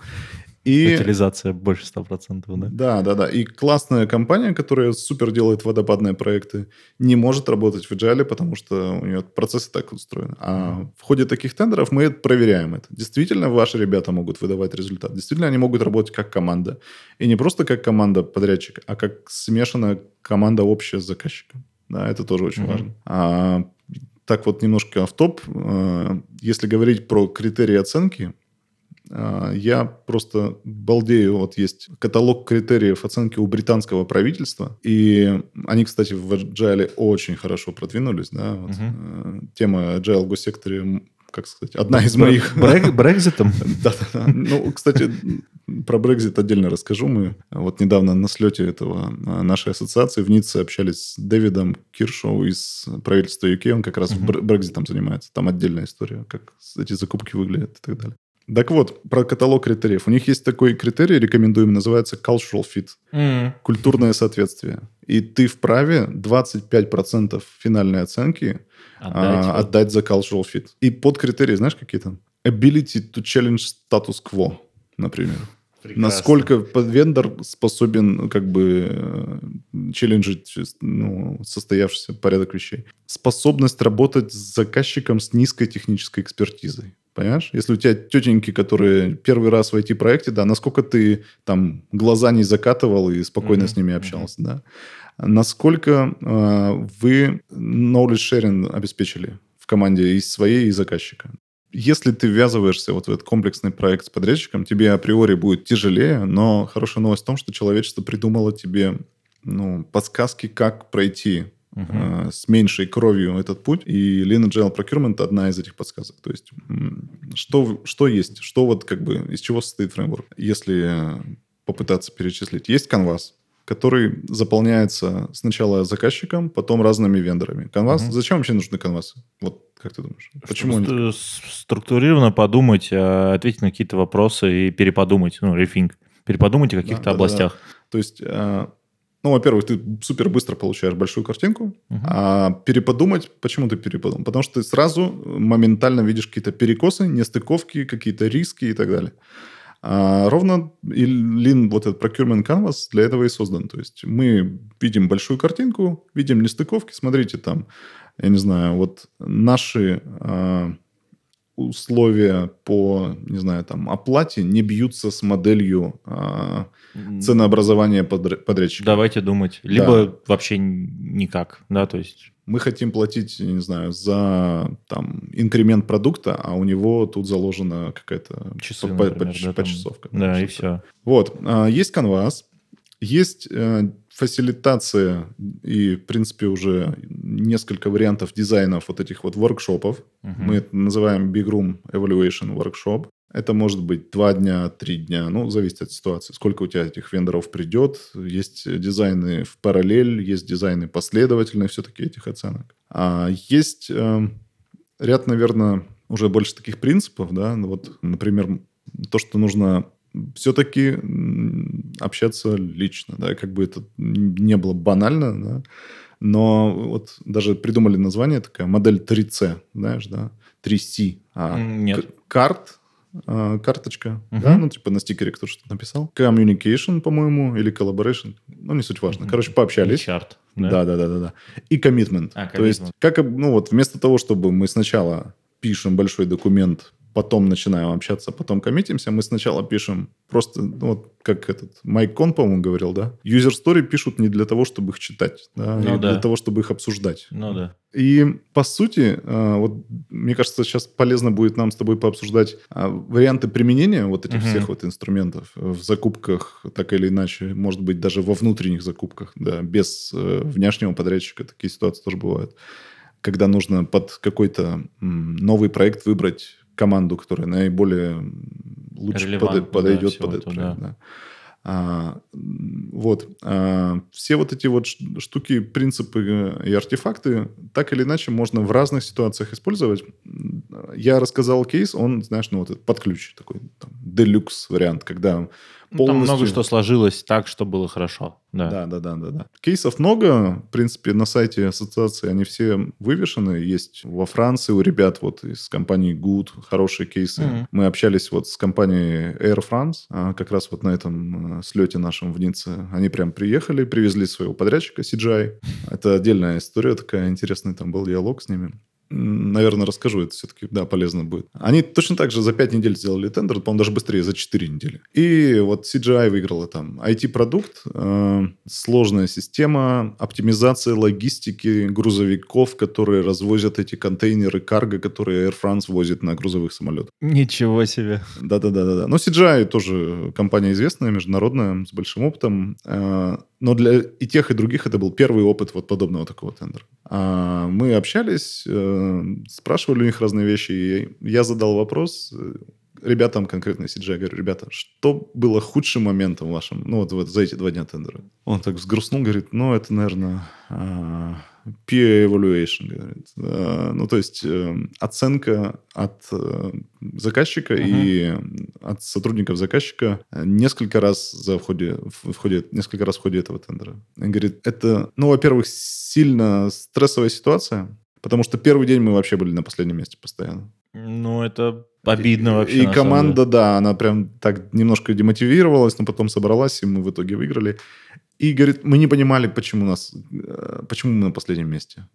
И... Утилизация больше 100%, да? Да, да, да. И классная компания, которая супер делает водопадные проекты, не может работать в Agile, потому что у нее процессы так устроены. А в ходе таких тендеров мы проверяем это. Действительно, ваши ребята могут выдавать результат. Действительно, они могут работать как команда. И не просто как команда подрядчика, а как смешанная команда общая с заказчиком. Да, это тоже очень Мгм. важно. А, так вот, немножко автоп. А, Если говорить про критерии оценки, а, я просто балдею. Вот есть каталог критериев оценки у британского правительства. И они, кстати, в Agile очень хорошо продвинулись. Да? Вот, э, Тема Agile в госсекторе, как сказать, одна из моих... Брек- Брекзитом? Да-да-да. Ну, кстати, про Brexit отдельно расскажу. Мы вот недавно на слете этого а, нашей ассоциации в Ницце общались с Дэвидом Киршоу из правительства UK. Он как раз Брекзитом занимается. Там отдельная история, как эти закупки выглядят и так далее. Так вот, про каталог критериев. У них есть такой критерий, рекомендуемый, называется cultural fit. М. Культурное соответствие. И ты вправе 25% финальной оценки Отдать. а, отдать за cultural fit. И под критерии, знаешь, какие там? Ability to challenge status quo, например. Прекрасно. Насколько вендор способен как бы э, челленджить ну, состоявшийся порядок вещей. Способность работать с заказчиком с низкой технической экспертизой. Понимаешь? Если у тебя тетеньки, которые первый раз в IT-проекте, да, насколько ты там глаза не закатывал и спокойно Мгм, с ними общался, да. Насколько э, вы knowledge sharing обеспечили в команде и своей, и заказчика? Если ты ввязываешься вот в этот комплексный проект с подрядчиком, тебе априори будет тяжелее, но хорошая новость в том, что человечество придумало тебе ну, подсказки, как пройти Э, с меньшей кровью этот путь. И Lean Agile Procurement одна из этих подсказок. То есть, что, что есть, что вот как бы, из чего состоит фреймворк, если попытаться перечислить. Есть Canvas, который заполняется сначала заказчиком, потом разными вендорами. Canvas, Мгм. зачем вообще нужны канвасы? Вот как ты думаешь? Почему Чтобы ст- структурированно подумать, а, ответить на какие-то вопросы и переподумать, ну, рефинг. Переподумать о каких-то да, да, областях. То есть, э, ну, во-первых, ты супер быстро получаешь большую картинку, Мгм. а переподумать, почему ты переподумал? Потому что ты сразу моментально видишь какие-то перекосы, нестыковки, какие-то риски и так далее. А ровно и Lean, вот этот procurement canvas для этого и создан. То есть мы видим большую картинку, видим нестыковки, смотрите там, я не знаю, вот наши а, условия по, не знаю, там, оплате не бьются с моделью а, ценообразования подр- подрядчика. Давайте думать. Либо вообще н- никак, да, то есть... мы хотим платить, не знаю, за там инкремент продукта, а у него тут заложена какая-то Часы, по- например, по- да, там. почасовка. Да, и все. Вот. а, Есть Canvas, есть э, фасилитация и, в принципе, уже несколько вариантов дизайнов вот этих вот воркшопов. Мы это называем Big Room Evaluation Workshop. Это может быть два дня, три дня, ну, зависит от ситуации. Сколько у тебя этих вендоров придет. Есть дизайны в параллель, есть дизайны последовательные все-таки этих оценок. А есть э, ряд, наверное, уже больше таких принципов, да. Ну, Вот, например, то, что нужно все-таки общаться лично, да, как бы это не было банально, да, но вот даже придумали название такая модель 3C, знаешь, да, 3C. А, нет. Карт, карточка, Мгм. да, ну, типа на стикере кто-то что-то написал. Communication, по-моему, или collaboration, ну, не суть важно. Короче, пообщались. Чарт. Да, да, да, да, да. И коммитмент. А, То есть, commitment. как, ну вот, вместо того, чтобы мы сначала пишем большой документ, потом начинаем общаться, потом коммитимся, мы сначала пишем просто, ну, вот как этот Майк Кон, по-моему, говорил, да? User story пишут не для того, чтобы их читать, да, Ну и да. для того, чтобы их обсуждать. Ну да. И по сути, э, вот мне кажется, сейчас полезно будет нам с тобой пообсуждать а, варианты применения вот этих Мгм. всех вот инструментов в закупках, так или иначе, может быть, даже во внутренних закупках, да, без э, внешнего подрядчика такие ситуации тоже бывают. Когда нужно под какой-то новый проект выбрать команду, которая наиболее лучше подойдет да, под проект. да. да. А, вот. А, все вот эти вот штуки, принципы э, и артефакты так или иначе можно в разных ситуациях использовать. Я рассказал кейс, он, знаешь, ну вот этот под ключ такой, там, делюкс вариант, когда Ну, Там полностью... много что сложилось так, что было хорошо. Да. Да, да, да, да, да. Кейсов много. В принципе, на сайте ассоциации они все вывешены. Есть во Франции у ребят вот из компании Good хорошие кейсы. Мгм. Мы общались вот с компанией Air France, а, как раз вот на этом э, слете нашем в Ницце. Они прям приехали, привезли своего подрядчика CGI. Это отдельная история такая, интересный там был диалог с ними. Наверное, расскажу, это все-таки, да, полезно будет. Они точно так же за 5 недель сделали тендер, по-моему, даже быстрее, за 4 недели. И вот CGI выиграла там IT-продукт, э, сложная система, оптимизация логистики грузовиков, которые развозят эти контейнеры карго, которые Air France возит на грузовых самолетах. Ничего себе. Да-да-да-да. Но CGI тоже компания известная, международная, с большим опытом. Э, Но для и тех, и других это был первый опыт вот подобного такого тендера. А Мы общались, э, спрашивали у них разные вещи. И я задал вопрос э, ребятам, конкретно CGI, говорю, ребята, что было худшим моментом вашим, ну вот, вот за эти два дня тендера? Он так взгрустнул, говорит, ну это, наверное, а, peer evaluation, говорит. Ну, то есть э, оценка от э, заказчика Мгм. и от сотрудников заказчика несколько раз за в ходе, в ходе, несколько раз в ходе этого тендера. Он говорит, это, ну, во-первых, сильно стрессовая ситуация, потому что первый день мы вообще были на последнем месте постоянно. Ну, это обидно вообще. И команда, да, она прям так немножко демотивировалась, но потом собралась, и мы в итоге выиграли. И говорит, мы не понимали, почему нас, э, почему мы на последнем месте.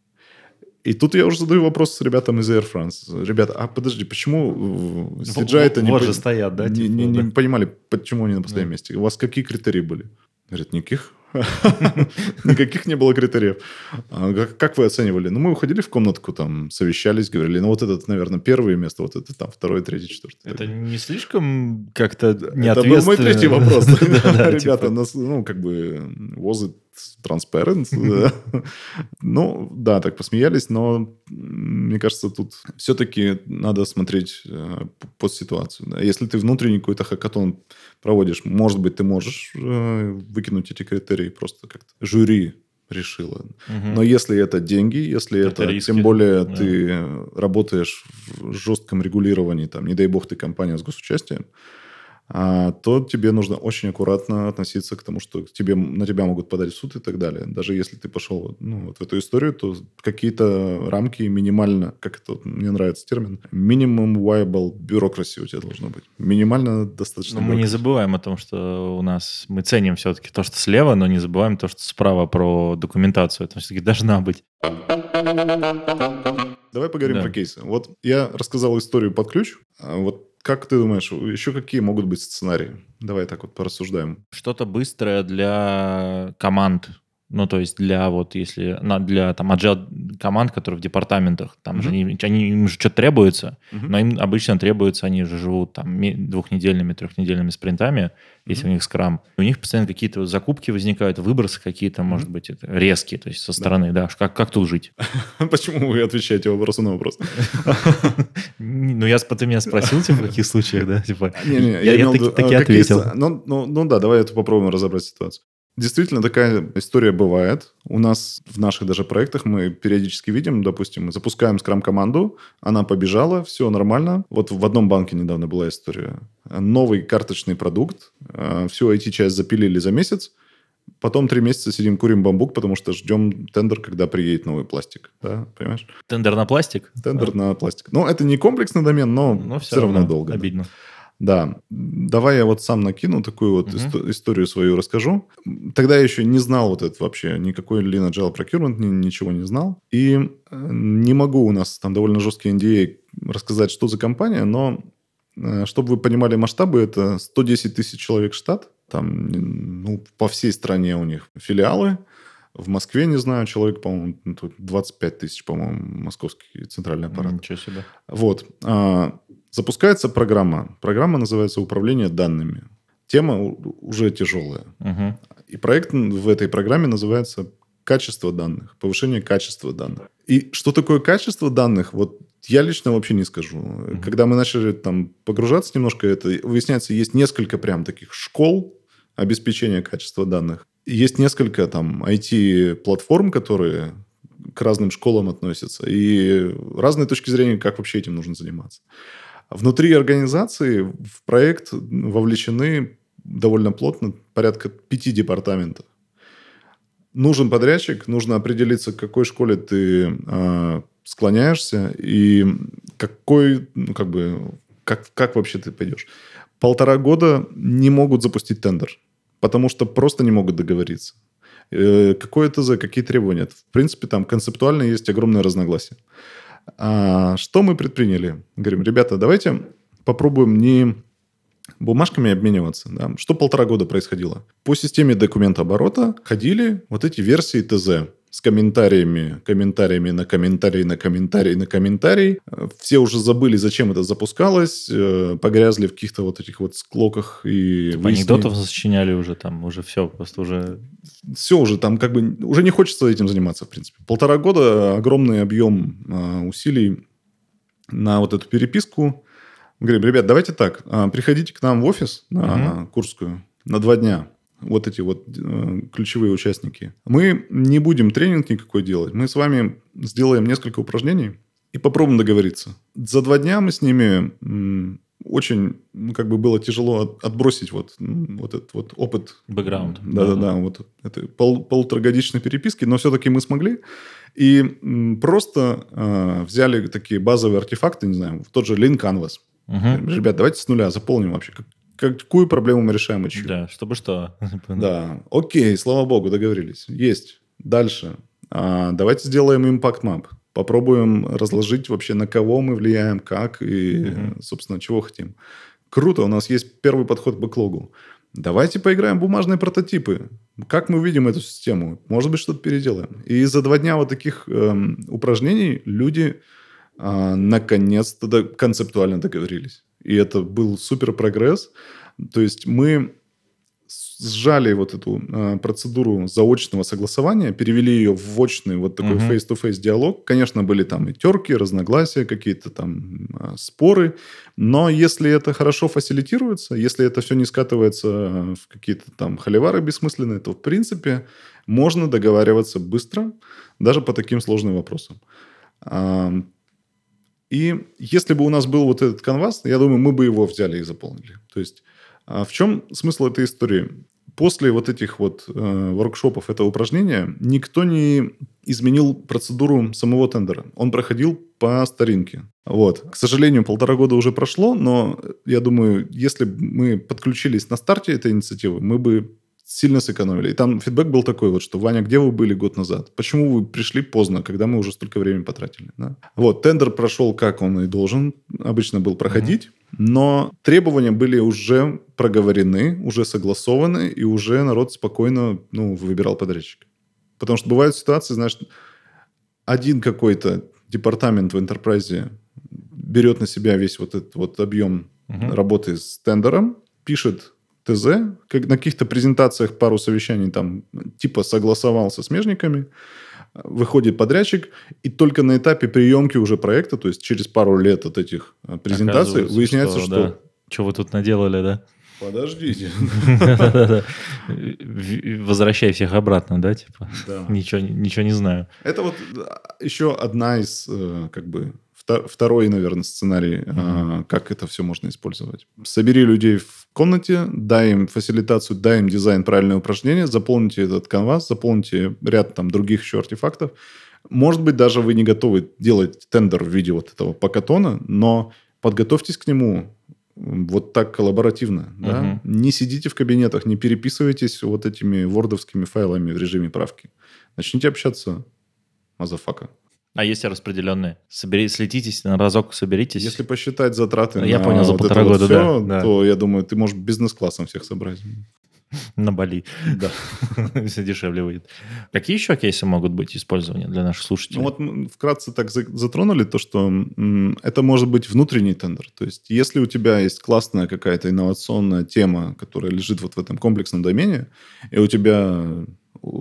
И тут я уже задаю вопрос с ребятам из Air France. Ребята, а подожди, почему деле. CGI это не, по- стоят, да? не, типа, не- не да. понимали, почему они на последнем Да. месте? У вас какие критерии были? Говорят, никаких. Никаких не было критериев. А Как вы оценивали? Ну, мы уходили в комнатку, там, совещались, говорили, ну, вот этот, наверное, первое место, вот это там второе, третье, четвертое. Это не слишком как-то Это неответственно? был мой третий вопрос. Ребята, типа. ну, как бы, was Да. Ну, да, так посмеялись, но мне кажется, тут все-таки надо смотреть э, под ситуацию. Если ты внутренний какой-то хакатон проводишь, может быть, ты можешь э, выкинуть эти критерии, просто как-то жюри решила. Мгм. Но если это деньги, если Это это, риски, тем более да. ты работаешь в жестком регулировании, там, не дай бог ты компания с госучастием, то тебе нужно очень аккуратно относиться к тому, что тебе, на тебя могут подать в суд и так далее. Даже если ты пошел ну, вот в эту историю, то какие-то рамки минимально, как это, вот, мне нравится термин, minimum viable bureaucracy у тебя должно быть. Минимально достаточно. Но мы не забываем о том, что у нас мы ценим все-таки то, что слева, но не забываем то, что справа про документацию. Это все-таки должна быть. Давай поговорим Да. про кейсы. Вот я рассказал историю под ключ. А вот как ты думаешь, еще какие могут быть сценарии? Давай так вот порассуждаем. Что-то быстрое для команд. Ну, то есть для вот, если на, для там agile команд, которые в департаментах, там Мгм. же они, они, им же что-то требуется, Мгм. но им обычно требуется, они же живут там двухнедельными, трехнедельными спринтами, если Мгм. у них скрам. У них постоянно какие-то закупки возникают, выбросы какие-то, может быть, резкие, то есть со стороны, да, как, как тут жить? Почему вы отвечаете вопросом на вопрос? Ну, я, ты меня спросил, типа, в каких случаях, да, типа, я, таки, а, ответил. Ну, ну, ну да, давай это попробуем разобрать ситуацию. Действительно, такая история бывает. У нас в наших даже проектах мы периодически видим, допустим, мы запускаем скрам-команду, она побежала, все нормально. Вот в одном банке недавно была история. Новый карточный продукт, э, всю IT-часть запилили за месяц, потом три месяца сидим, курим бамбук, потому что ждем тендер, когда приедет новый пластик. Да, понимаешь? Тендер на пластик? Тендер А, на пластик. Ну, это не комплексный домен, но, но все, равно, долго. да. Обидно. Да, давай я вот сам накину такую вот Мгм. исто- историю свою расскажу. Тогда я еще не знал вот это вообще, никакой Lean Agile Procurement, ни- ничего не знал. И э, не могу, у нас там довольно жесткий NDA, рассказать, что за компания, но э, чтобы вы понимали масштабы, это 110 тысяч человек штат, там ну, по всей стране у них филиалы, в Москве, не знаю, человек, по-моему, ну, тут 25 тысяч, по-моему, московский центральный аппарат. Ничего себе. Вот. а, Запускается программа. Программа называется «Управление данными». Тема уже тяжелая. Мгм. И проект в этой программе называется «Качество данных», повышение качества данных. И что такое качество данных, вот я лично вообще не скажу. Когда мы начали там погружаться немножко, это выясняется, есть несколько прям таких школ обеспечения качества данных. Есть несколько там IT-платформ, которые к разным школам относятся, и разные точки зрения, как вообще этим нужно заниматься. Внутри организации в проект вовлечены довольно плотно порядка пяти департаментов. Нужен подрядчик, нужно определиться, к какой школе ты э, склоняешься и какой, ну, как бы, как, как вообще ты пойдешь. Полтора года не могут запустить тендер, потому что просто не могут договориться. Э, какое ТЗ, какие требования. В принципе, там концептуально есть огромное разногласие. А, что мы предприняли? Говорим, ребята, давайте попробуем не бумажками обмениваться. да. Что полтора года происходило? По системе документооборота ходили вот эти версии ТЗ с комментариями, комментариями на комментарий, на комментарий, на комментарий. Э, Все уже забыли, зачем это запускалось, э, погрязли в каких-то вот этих вот склоках и Типа выяснениях. Анекдотов сочиняли уже там, уже все, просто уже... все уже там как бы уже не хочется этим заниматься, в принципе. Полтора года огромный объем а, усилий на вот эту переписку. Мы Говорим, ребят, давайте так, а, приходите к нам в офис на Мгм. Курскую на два дня. Вот эти вот э, ключевые участники. Мы не будем тренинг никакой делать. Мы с вами сделаем несколько упражнений и попробуем договориться. За два дня мы с ними м, очень, ну, как бы было тяжело от- отбросить вот, вот этот вот опыт Бэкграунд. да-да-да, вот это пол, полуторагодичной переписки, но все-таки мы смогли. И м, просто э, взяли такие базовые артефакты, не знаю, тот же Lean Canvas. Мгм. Ребят, давайте с нуля заполним вообще. Как- какую проблему мы решаем и чью. Да, чтобы что. Да, окей, слава богу, договорились. Есть. Дальше. А, давайте сделаем импакт мап. Попробуем разложить вообще, на кого мы влияем, как и, Мгм. собственно, чего хотим. Круто, у нас есть первый подход к бэклогу. Давайте поиграем в бумажные прототипы. Как мы видим эту систему? Может быть, что-то переделаем. И за два дня вот таких эм, упражнений люди а, наконец-то до- концептуально договорились. И это был супер прогресс. То есть мы сжали вот эту э, процедуру заочного согласования, перевели ее в очный вот такой Мгм. face-to-face диалог. Конечно, были там и терки, разногласия, какие-то там э, споры, но если это хорошо фасилитируется, если это все не скатывается в какие-то там холивары бессмысленные, то, в принципе, можно договариваться быстро, даже по таким сложным вопросам. И если бы у нас был вот этот канвас, я думаю, мы бы его взяли и заполнили. То есть а в чем смысл этой истории? После вот этих вот э, воркшопов, этого упражнения, никто не изменил процедуру самого тендера. Он проходил по старинке. Вот. К сожалению, полтора года уже прошло, но я думаю, если бы мы подключились на старте этой инициативы, мы бы сильно сэкономили. И там фидбэк был такой вот, что «Ваня, где вы были год назад? Почему вы пришли поздно, когда мы уже столько времени потратили?» да? Вот, тендер прошел, как он и должен обычно был проходить, но требования были уже проговорены, уже согласованы, и уже народ спокойно ну, выбирал подрядчика. Потому что бывают ситуации, знаешь, один какой-то департамент в enterprise берет на себя весь вот этот вот объем Мгм. работы с тендером, пишет ТЗ, как на каких-то презентациях пару совещаний там типа согласовал со смежниками, выходит подрядчик, и только на этапе приемки уже проекта, то есть через пару лет от этих э, презентаций, выясняется, что, Что вы тут наделали, да? подождите. Возвращай всех обратно, да, типа? Да. Ничего, ничего не знаю. Это вот э, еще одна из, э, как бы, второй, наверное, сценарий, э, как это все можно использовать. Собери людей в комнате, дай им фасилитацию, дай им дизайн, правильное упражнение, заполните этот канвас, заполните ряд там других еще артефактов. Может быть, даже вы не готовы делать тендер в виде вот этого пакатона, но подготовьтесь к нему вот так коллаборативно. да. Не сидите в кабинетах, не переписывайтесь вот этими вордовскими файлами в режиме правки. Начните общаться, motherfucker. А есть распределенные? Собери, слетитесь на разок, соберитесь. Если посчитать затраты Я на понял, за вот полтора это вот года, всё, да, да. то я думаю, ты можешь бизнес-классом всех собрать. На Бали. Да. Все дешевле выйдет. Какие еще кейсы могут быть использования для наших слушателей? Ну вот мы вкратце так за- затронули то, что это может быть внутренний тендер. То есть, если у тебя есть классная какая-то инновационная тема, которая лежит вот в этом комплексном домене, и у тебя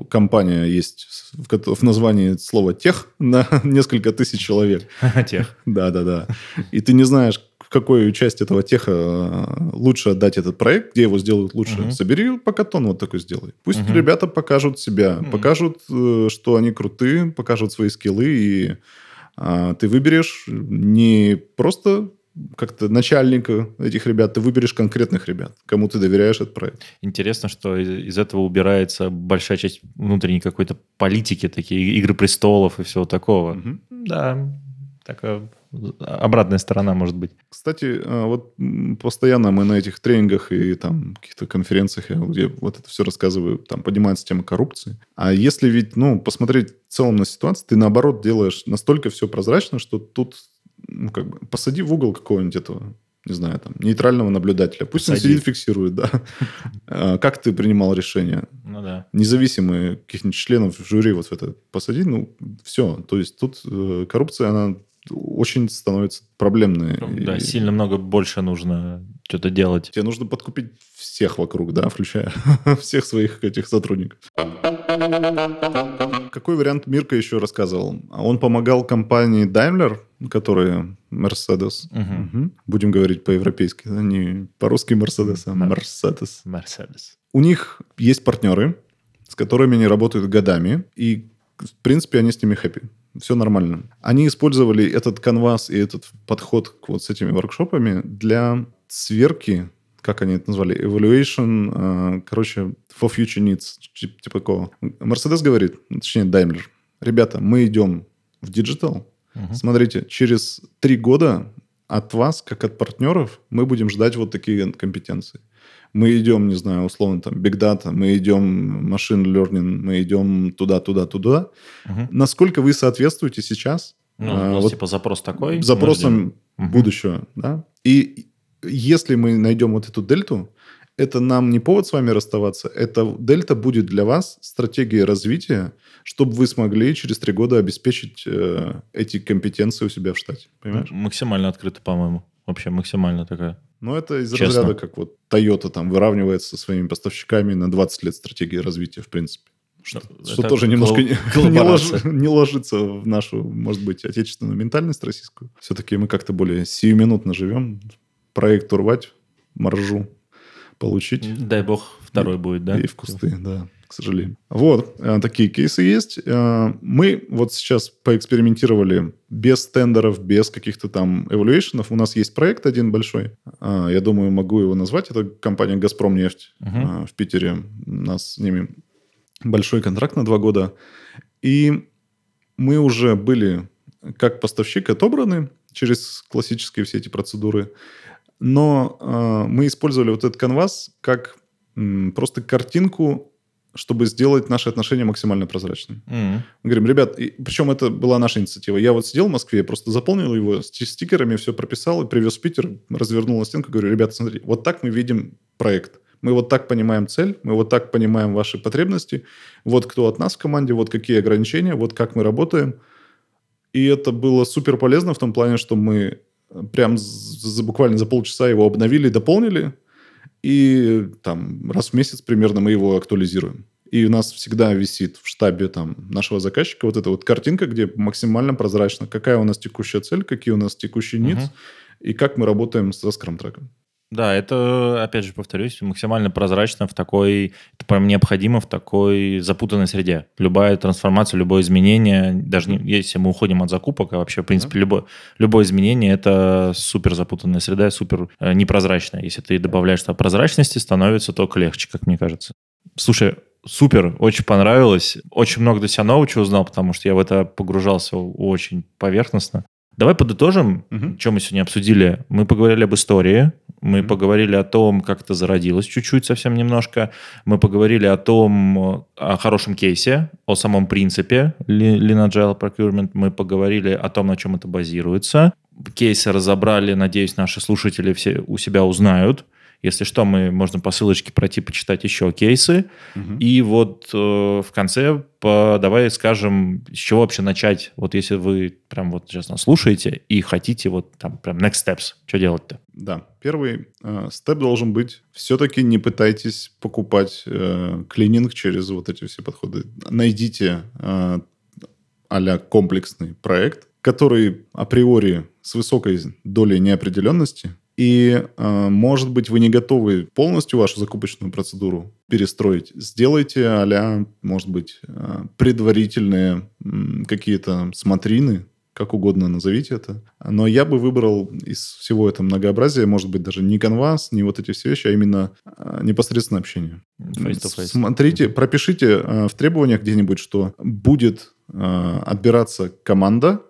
компания есть в, в названии слово «тех» на несколько тысяч человек, Тех. Да, да, да. И ты не знаешь, в какую часть этого теха э, лучше отдать этот проект, где его сделают лучше. Мгм. Собери покатон вот такой сделай. Пусть Мгм. ребята покажут себя, Мгм. покажут, э, что они крутые, покажут свои скиллы, и а, ты выберешь не просто как-то начальника этих ребят, ты выберешь конкретных ребят, кому ты доверяешь этот проект. Интересно, что из, из этого убирается большая часть внутренней какой-то политики, такие игры престолов и всего такого. Мгм. Да, такая обратная сторона может быть. Кстати, э, вот постоянно мы на этих тренингах и там каких-то конференциях, где вот это все рассказываю, там поднимается тема коррупции. А если ведь, ну, посмотреть в целом на ситуацию, ты наоборот делаешь настолько все прозрачно, что тут, ну, как бы, посади в угол какого-нибудь этого, не знаю, там, нейтрального наблюдателя. Пусть он Посади. сидит, фиксирует, да. А, Как ты принимал решение? Ну да. Независимые каких-нибудь членов жюри вот в это посади, ну, все. То есть тут э, коррупция, она очень становится проблемной. Ну, Да, И- сильно много больше нужно что-то делать. Тебе нужно подкупить всех вокруг, да, включая всех своих этих сотрудников. Какой вариант Мирка еще рассказывал? Он помогал компании Daimler, которые Mercedes. Мгм. Мгм. Будем говорить по-европейски, да, не по-русски Mercedes, а. Mercedes. Мерседес. У них есть партнеры, с которыми они работают годами, и, в принципе, они с ними хэппи. Все нормально. Они использовали этот канвас и этот подход к вот с этими воркшопами для сверки, как они это назвали, evaluation, э, короче, for future needs, тип- типа такого. Mercedes говорит, точнее, Daimler, ребята, мы идем в digital, Мгм. Смотрите, через три года от вас, как от партнеров, мы будем ждать вот такие компетенции. Мы идем, не знаю, условно, там, big data, мы идем machine learning, мы идем туда, туда, туда. Мгм. Насколько вы соответствуете сейчас Ну, а, у нас вот типа запрос такой. Мгм. будущего, да? И если мы найдем вот эту дельту, это нам не повод с вами расставаться, это дельта будет для вас стратегией развития, чтобы вы смогли через три года обеспечить э, эти компетенции у себя в штате. Понимаешь? Максимально открыто, по-моему. Вообще максимально такая. Но это из Честно. разряда, как вот Toyota там выравнивается со своими поставщиками на 20 лет стратегии развития, в принципе. Что, Ну, что это тоже немножко не, не лож- не ложится в нашу, может быть, отечественную ментальность российскую. Все-таки мы как-то более сиюминутно живем. Проект урвать, маржу получить. Дай бог, второй будет, да? И в кусты, да, к сожалению. Вот, э, такие кейсы есть. Э, Мы вот сейчас поэкспериментировали без тендеров, без каких-то там эволюшенов. У нас есть проект один большой. Э, Я думаю, могу его назвать. Это компания «Газпром нефть» Мгм. в Питере. У нас с ними большой контракт на два года. И мы уже были как поставщик отобраны через классические все эти процедуры. Но э, мы использовали вот этот канвас как м, просто картинку, чтобы сделать наши отношения максимально прозрачными. Мгм. Мы говорим, ребят, и, причем это была наша инициатива. Я вот сидел в Москве, просто заполнил его сти- стикерами, все прописал и привез в Питер, развернул на стенку, говорю, ребята, смотрите, вот так мы видим проект. Мы вот так понимаем цель, мы вот так понимаем ваши потребности. Вот кто от нас в команде, вот какие ограничения, вот как мы работаем. И это было супер полезно в том плане, что мы прям за, буквально за полчаса его обновили, дополнили, и там раз в месяц примерно мы его актуализируем. И у нас всегда висит в штабе там, нашего заказчика вот эта вот картинка, где максимально прозрачно, какая у нас текущая цель, какие у нас текущие needs, угу. и как мы работаем со скрам-треком. Да, это, опять же, повторюсь, максимально прозрачно в такой, это прям необходимо в такой запутанной среде. Любая трансформация, любое изменение, даже не, если мы уходим от закупок, а вообще, в принципе, любое, любое изменение – это супер запутанная среда, супер э, непрозрачная. Если ты добавляешь туда прозрачности, становится только легче, как мне кажется. Слушай, супер, очень понравилось. Очень много для себя нового чего узнал, потому что я в это погружался очень поверхностно. Давай подытожим, угу. что мы сегодня обсудили. Мы поговорили об истории, мы mm-hmm. поговорили о том, как это зародилось чуть-чуть, совсем немножко. Мы поговорили о том, о хорошем кейсе, о самом принципе Lean Agile Procurement. Мы поговорили о том, на чем это базируется. Кейсы разобрали, надеюсь, наши слушатели все у себя узнают. Если что, мы можно по ссылочке пройти почитать еще кейсы. Угу. И вот э, в конце по, давай скажем, с чего вообще начать. Вот если вы прям вот сейчас нас слушаете и хотите вот там прям next steps, что делать-то? Да, первый э, степ должен быть, все-таки не пытайтесь покупать э, клининг через вот эти все подходы. Найдите э, а комплексный проект, который априори с высокой долей неопределенности, и, э, может быть, вы не готовы полностью вашу закупочную процедуру перестроить. Сделайте а может быть, э, предварительные какие-то смотрины, как угодно назовите это. Но я бы выбрал из всего этого многообразия, может быть, даже не канвас, не вот эти все вещи, а именно э, непосредственное общение. Face-to-face. Смотрите, пропишите в требованиях где-нибудь, что будет отбираться команда,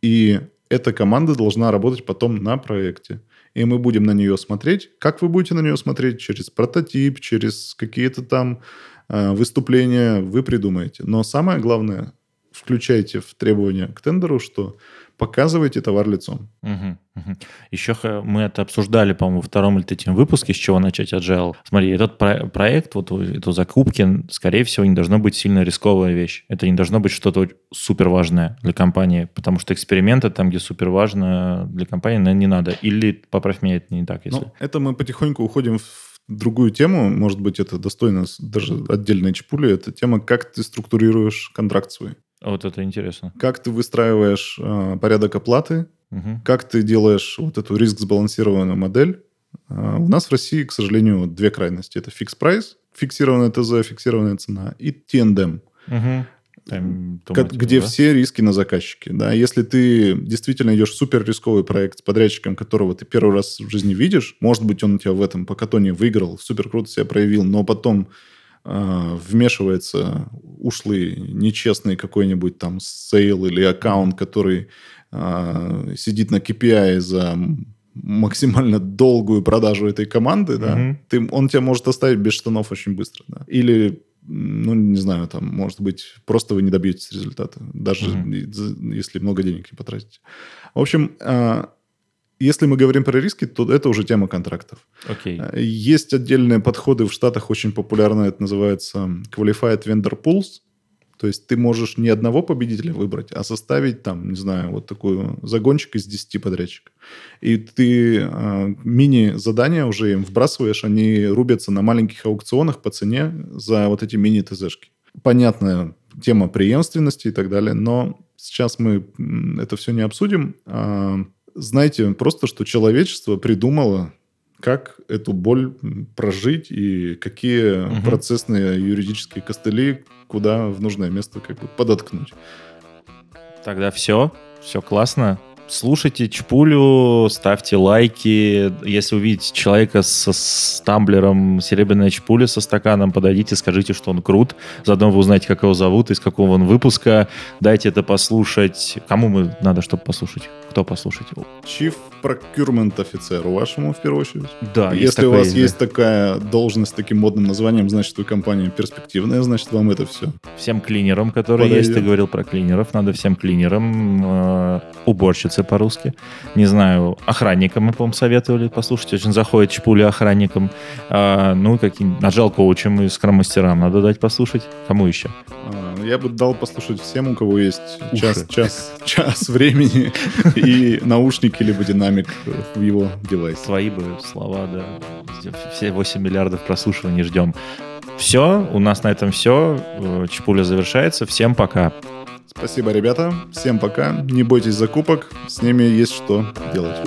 и эта команда должна работать потом на проекте и мы будем на нее смотреть. Как вы будете на нее смотреть? Через прототип, через какие-то там э, выступления вы придумаете. Но самое главное, включайте в требования к тендеру, что показывайте товар лицом. Угу, угу. Еще мы это обсуждали, по-моему, во втором или третьем выпуске, с чего начать agile. Смотри, этот про- проект, вот эту закупки, скорее всего, не должно быть сильно рисковая вещь. Это не должно быть что-то супер важное для компании, потому что эксперименты там, где супер важно для компании, наверное, не надо. Или, поправь меня, это не так, если... Ну, это мы потихоньку уходим в другую тему, может быть, это достойно даже отдельной чпули, это тема, как ты структурируешь контракт свой. Вот это интересно. Как ты выстраиваешь э, порядок оплаты, угу. как ты делаешь вот эту риск-сбалансированную модель. Э, у нас в России, к сожалению, две крайности. Это фикс прайс, фиксированная ТЗ, фиксированная цена, и TNDM. Угу. Там, где да? все риски на заказчике. Да? Если ты действительно идешь в супер рисковый проект с подрядчиком, которого ты первый раз в жизни видишь, может быть, он у тебя в этом по катоне выиграл, супер круто себя проявил, но потом вмешивается ушлый, нечестный какой-нибудь там sale или аккаунт, который э, сидит на KPI за максимально долгую продажу этой команды, да, mm-hmm. ты, он тебя может оставить без штанов очень быстро, да. Или, ну, не знаю, там, может быть, просто вы не добьетесь результата, даже mm-hmm. если много денег не потратите. В общем, э, если мы говорим про риски, то это уже тема контрактов. Okay. Э, есть отдельные подходы в Штатах, очень популярно это называется Qualified Vendor Pools. То есть ты можешь не одного победителя выбрать, а составить там, не знаю, вот такой загончик из 10 подрядчиков. И ты э, мини-задания уже им вбрасываешь, они рубятся на маленьких аукционах по цене за вот эти мини-ТЗшки. Понятная тема преемственности и так далее, но сейчас мы это все не обсудим. А Знаете, просто что человечество придумало, как эту боль прожить и какие угу. процессные юридические костыли куда в нужное место как бы подоткнуть. Тогда все, все классно. Слушайте Чпулю, ставьте лайки. Если увидите человека со стамблером серебряная Чпуля со стаканом, подойдите, скажите, что он крут. Заодно вы узнаете, как его зовут, из какого он выпуска. Дайте это послушать. Кому мы надо, чтобы послушать? Кто послушать? Chief Procurement офицеру вашему, в первую очередь. Да, Если у вас есть такая должность с таким модным названием, значит, вы компания перспективная, значит, вам это все. Всем клинерам, которые Подойдет. есть, ты говорил про клинеров, надо всем клинерам, э, уборщице по-русски, не знаю, охранникам мы, по-моему, советовали послушать, очень заходит чпуля охранникам, А, ну, каким нажал коучем и скромастерам надо дать послушать. Кому еще? А, Я бы дал послушать всем, у кого есть Уши. час, час, час времени и наушники либо динамик в его девайсе. Свои бы слова, да. Все 8 миллиардов прослушиваний ждем. Все, у нас на этом все. Чпуля завершается. Всем пока. Спасибо, ребята. Всем пока. Не бойтесь закупок. С ними есть что делать.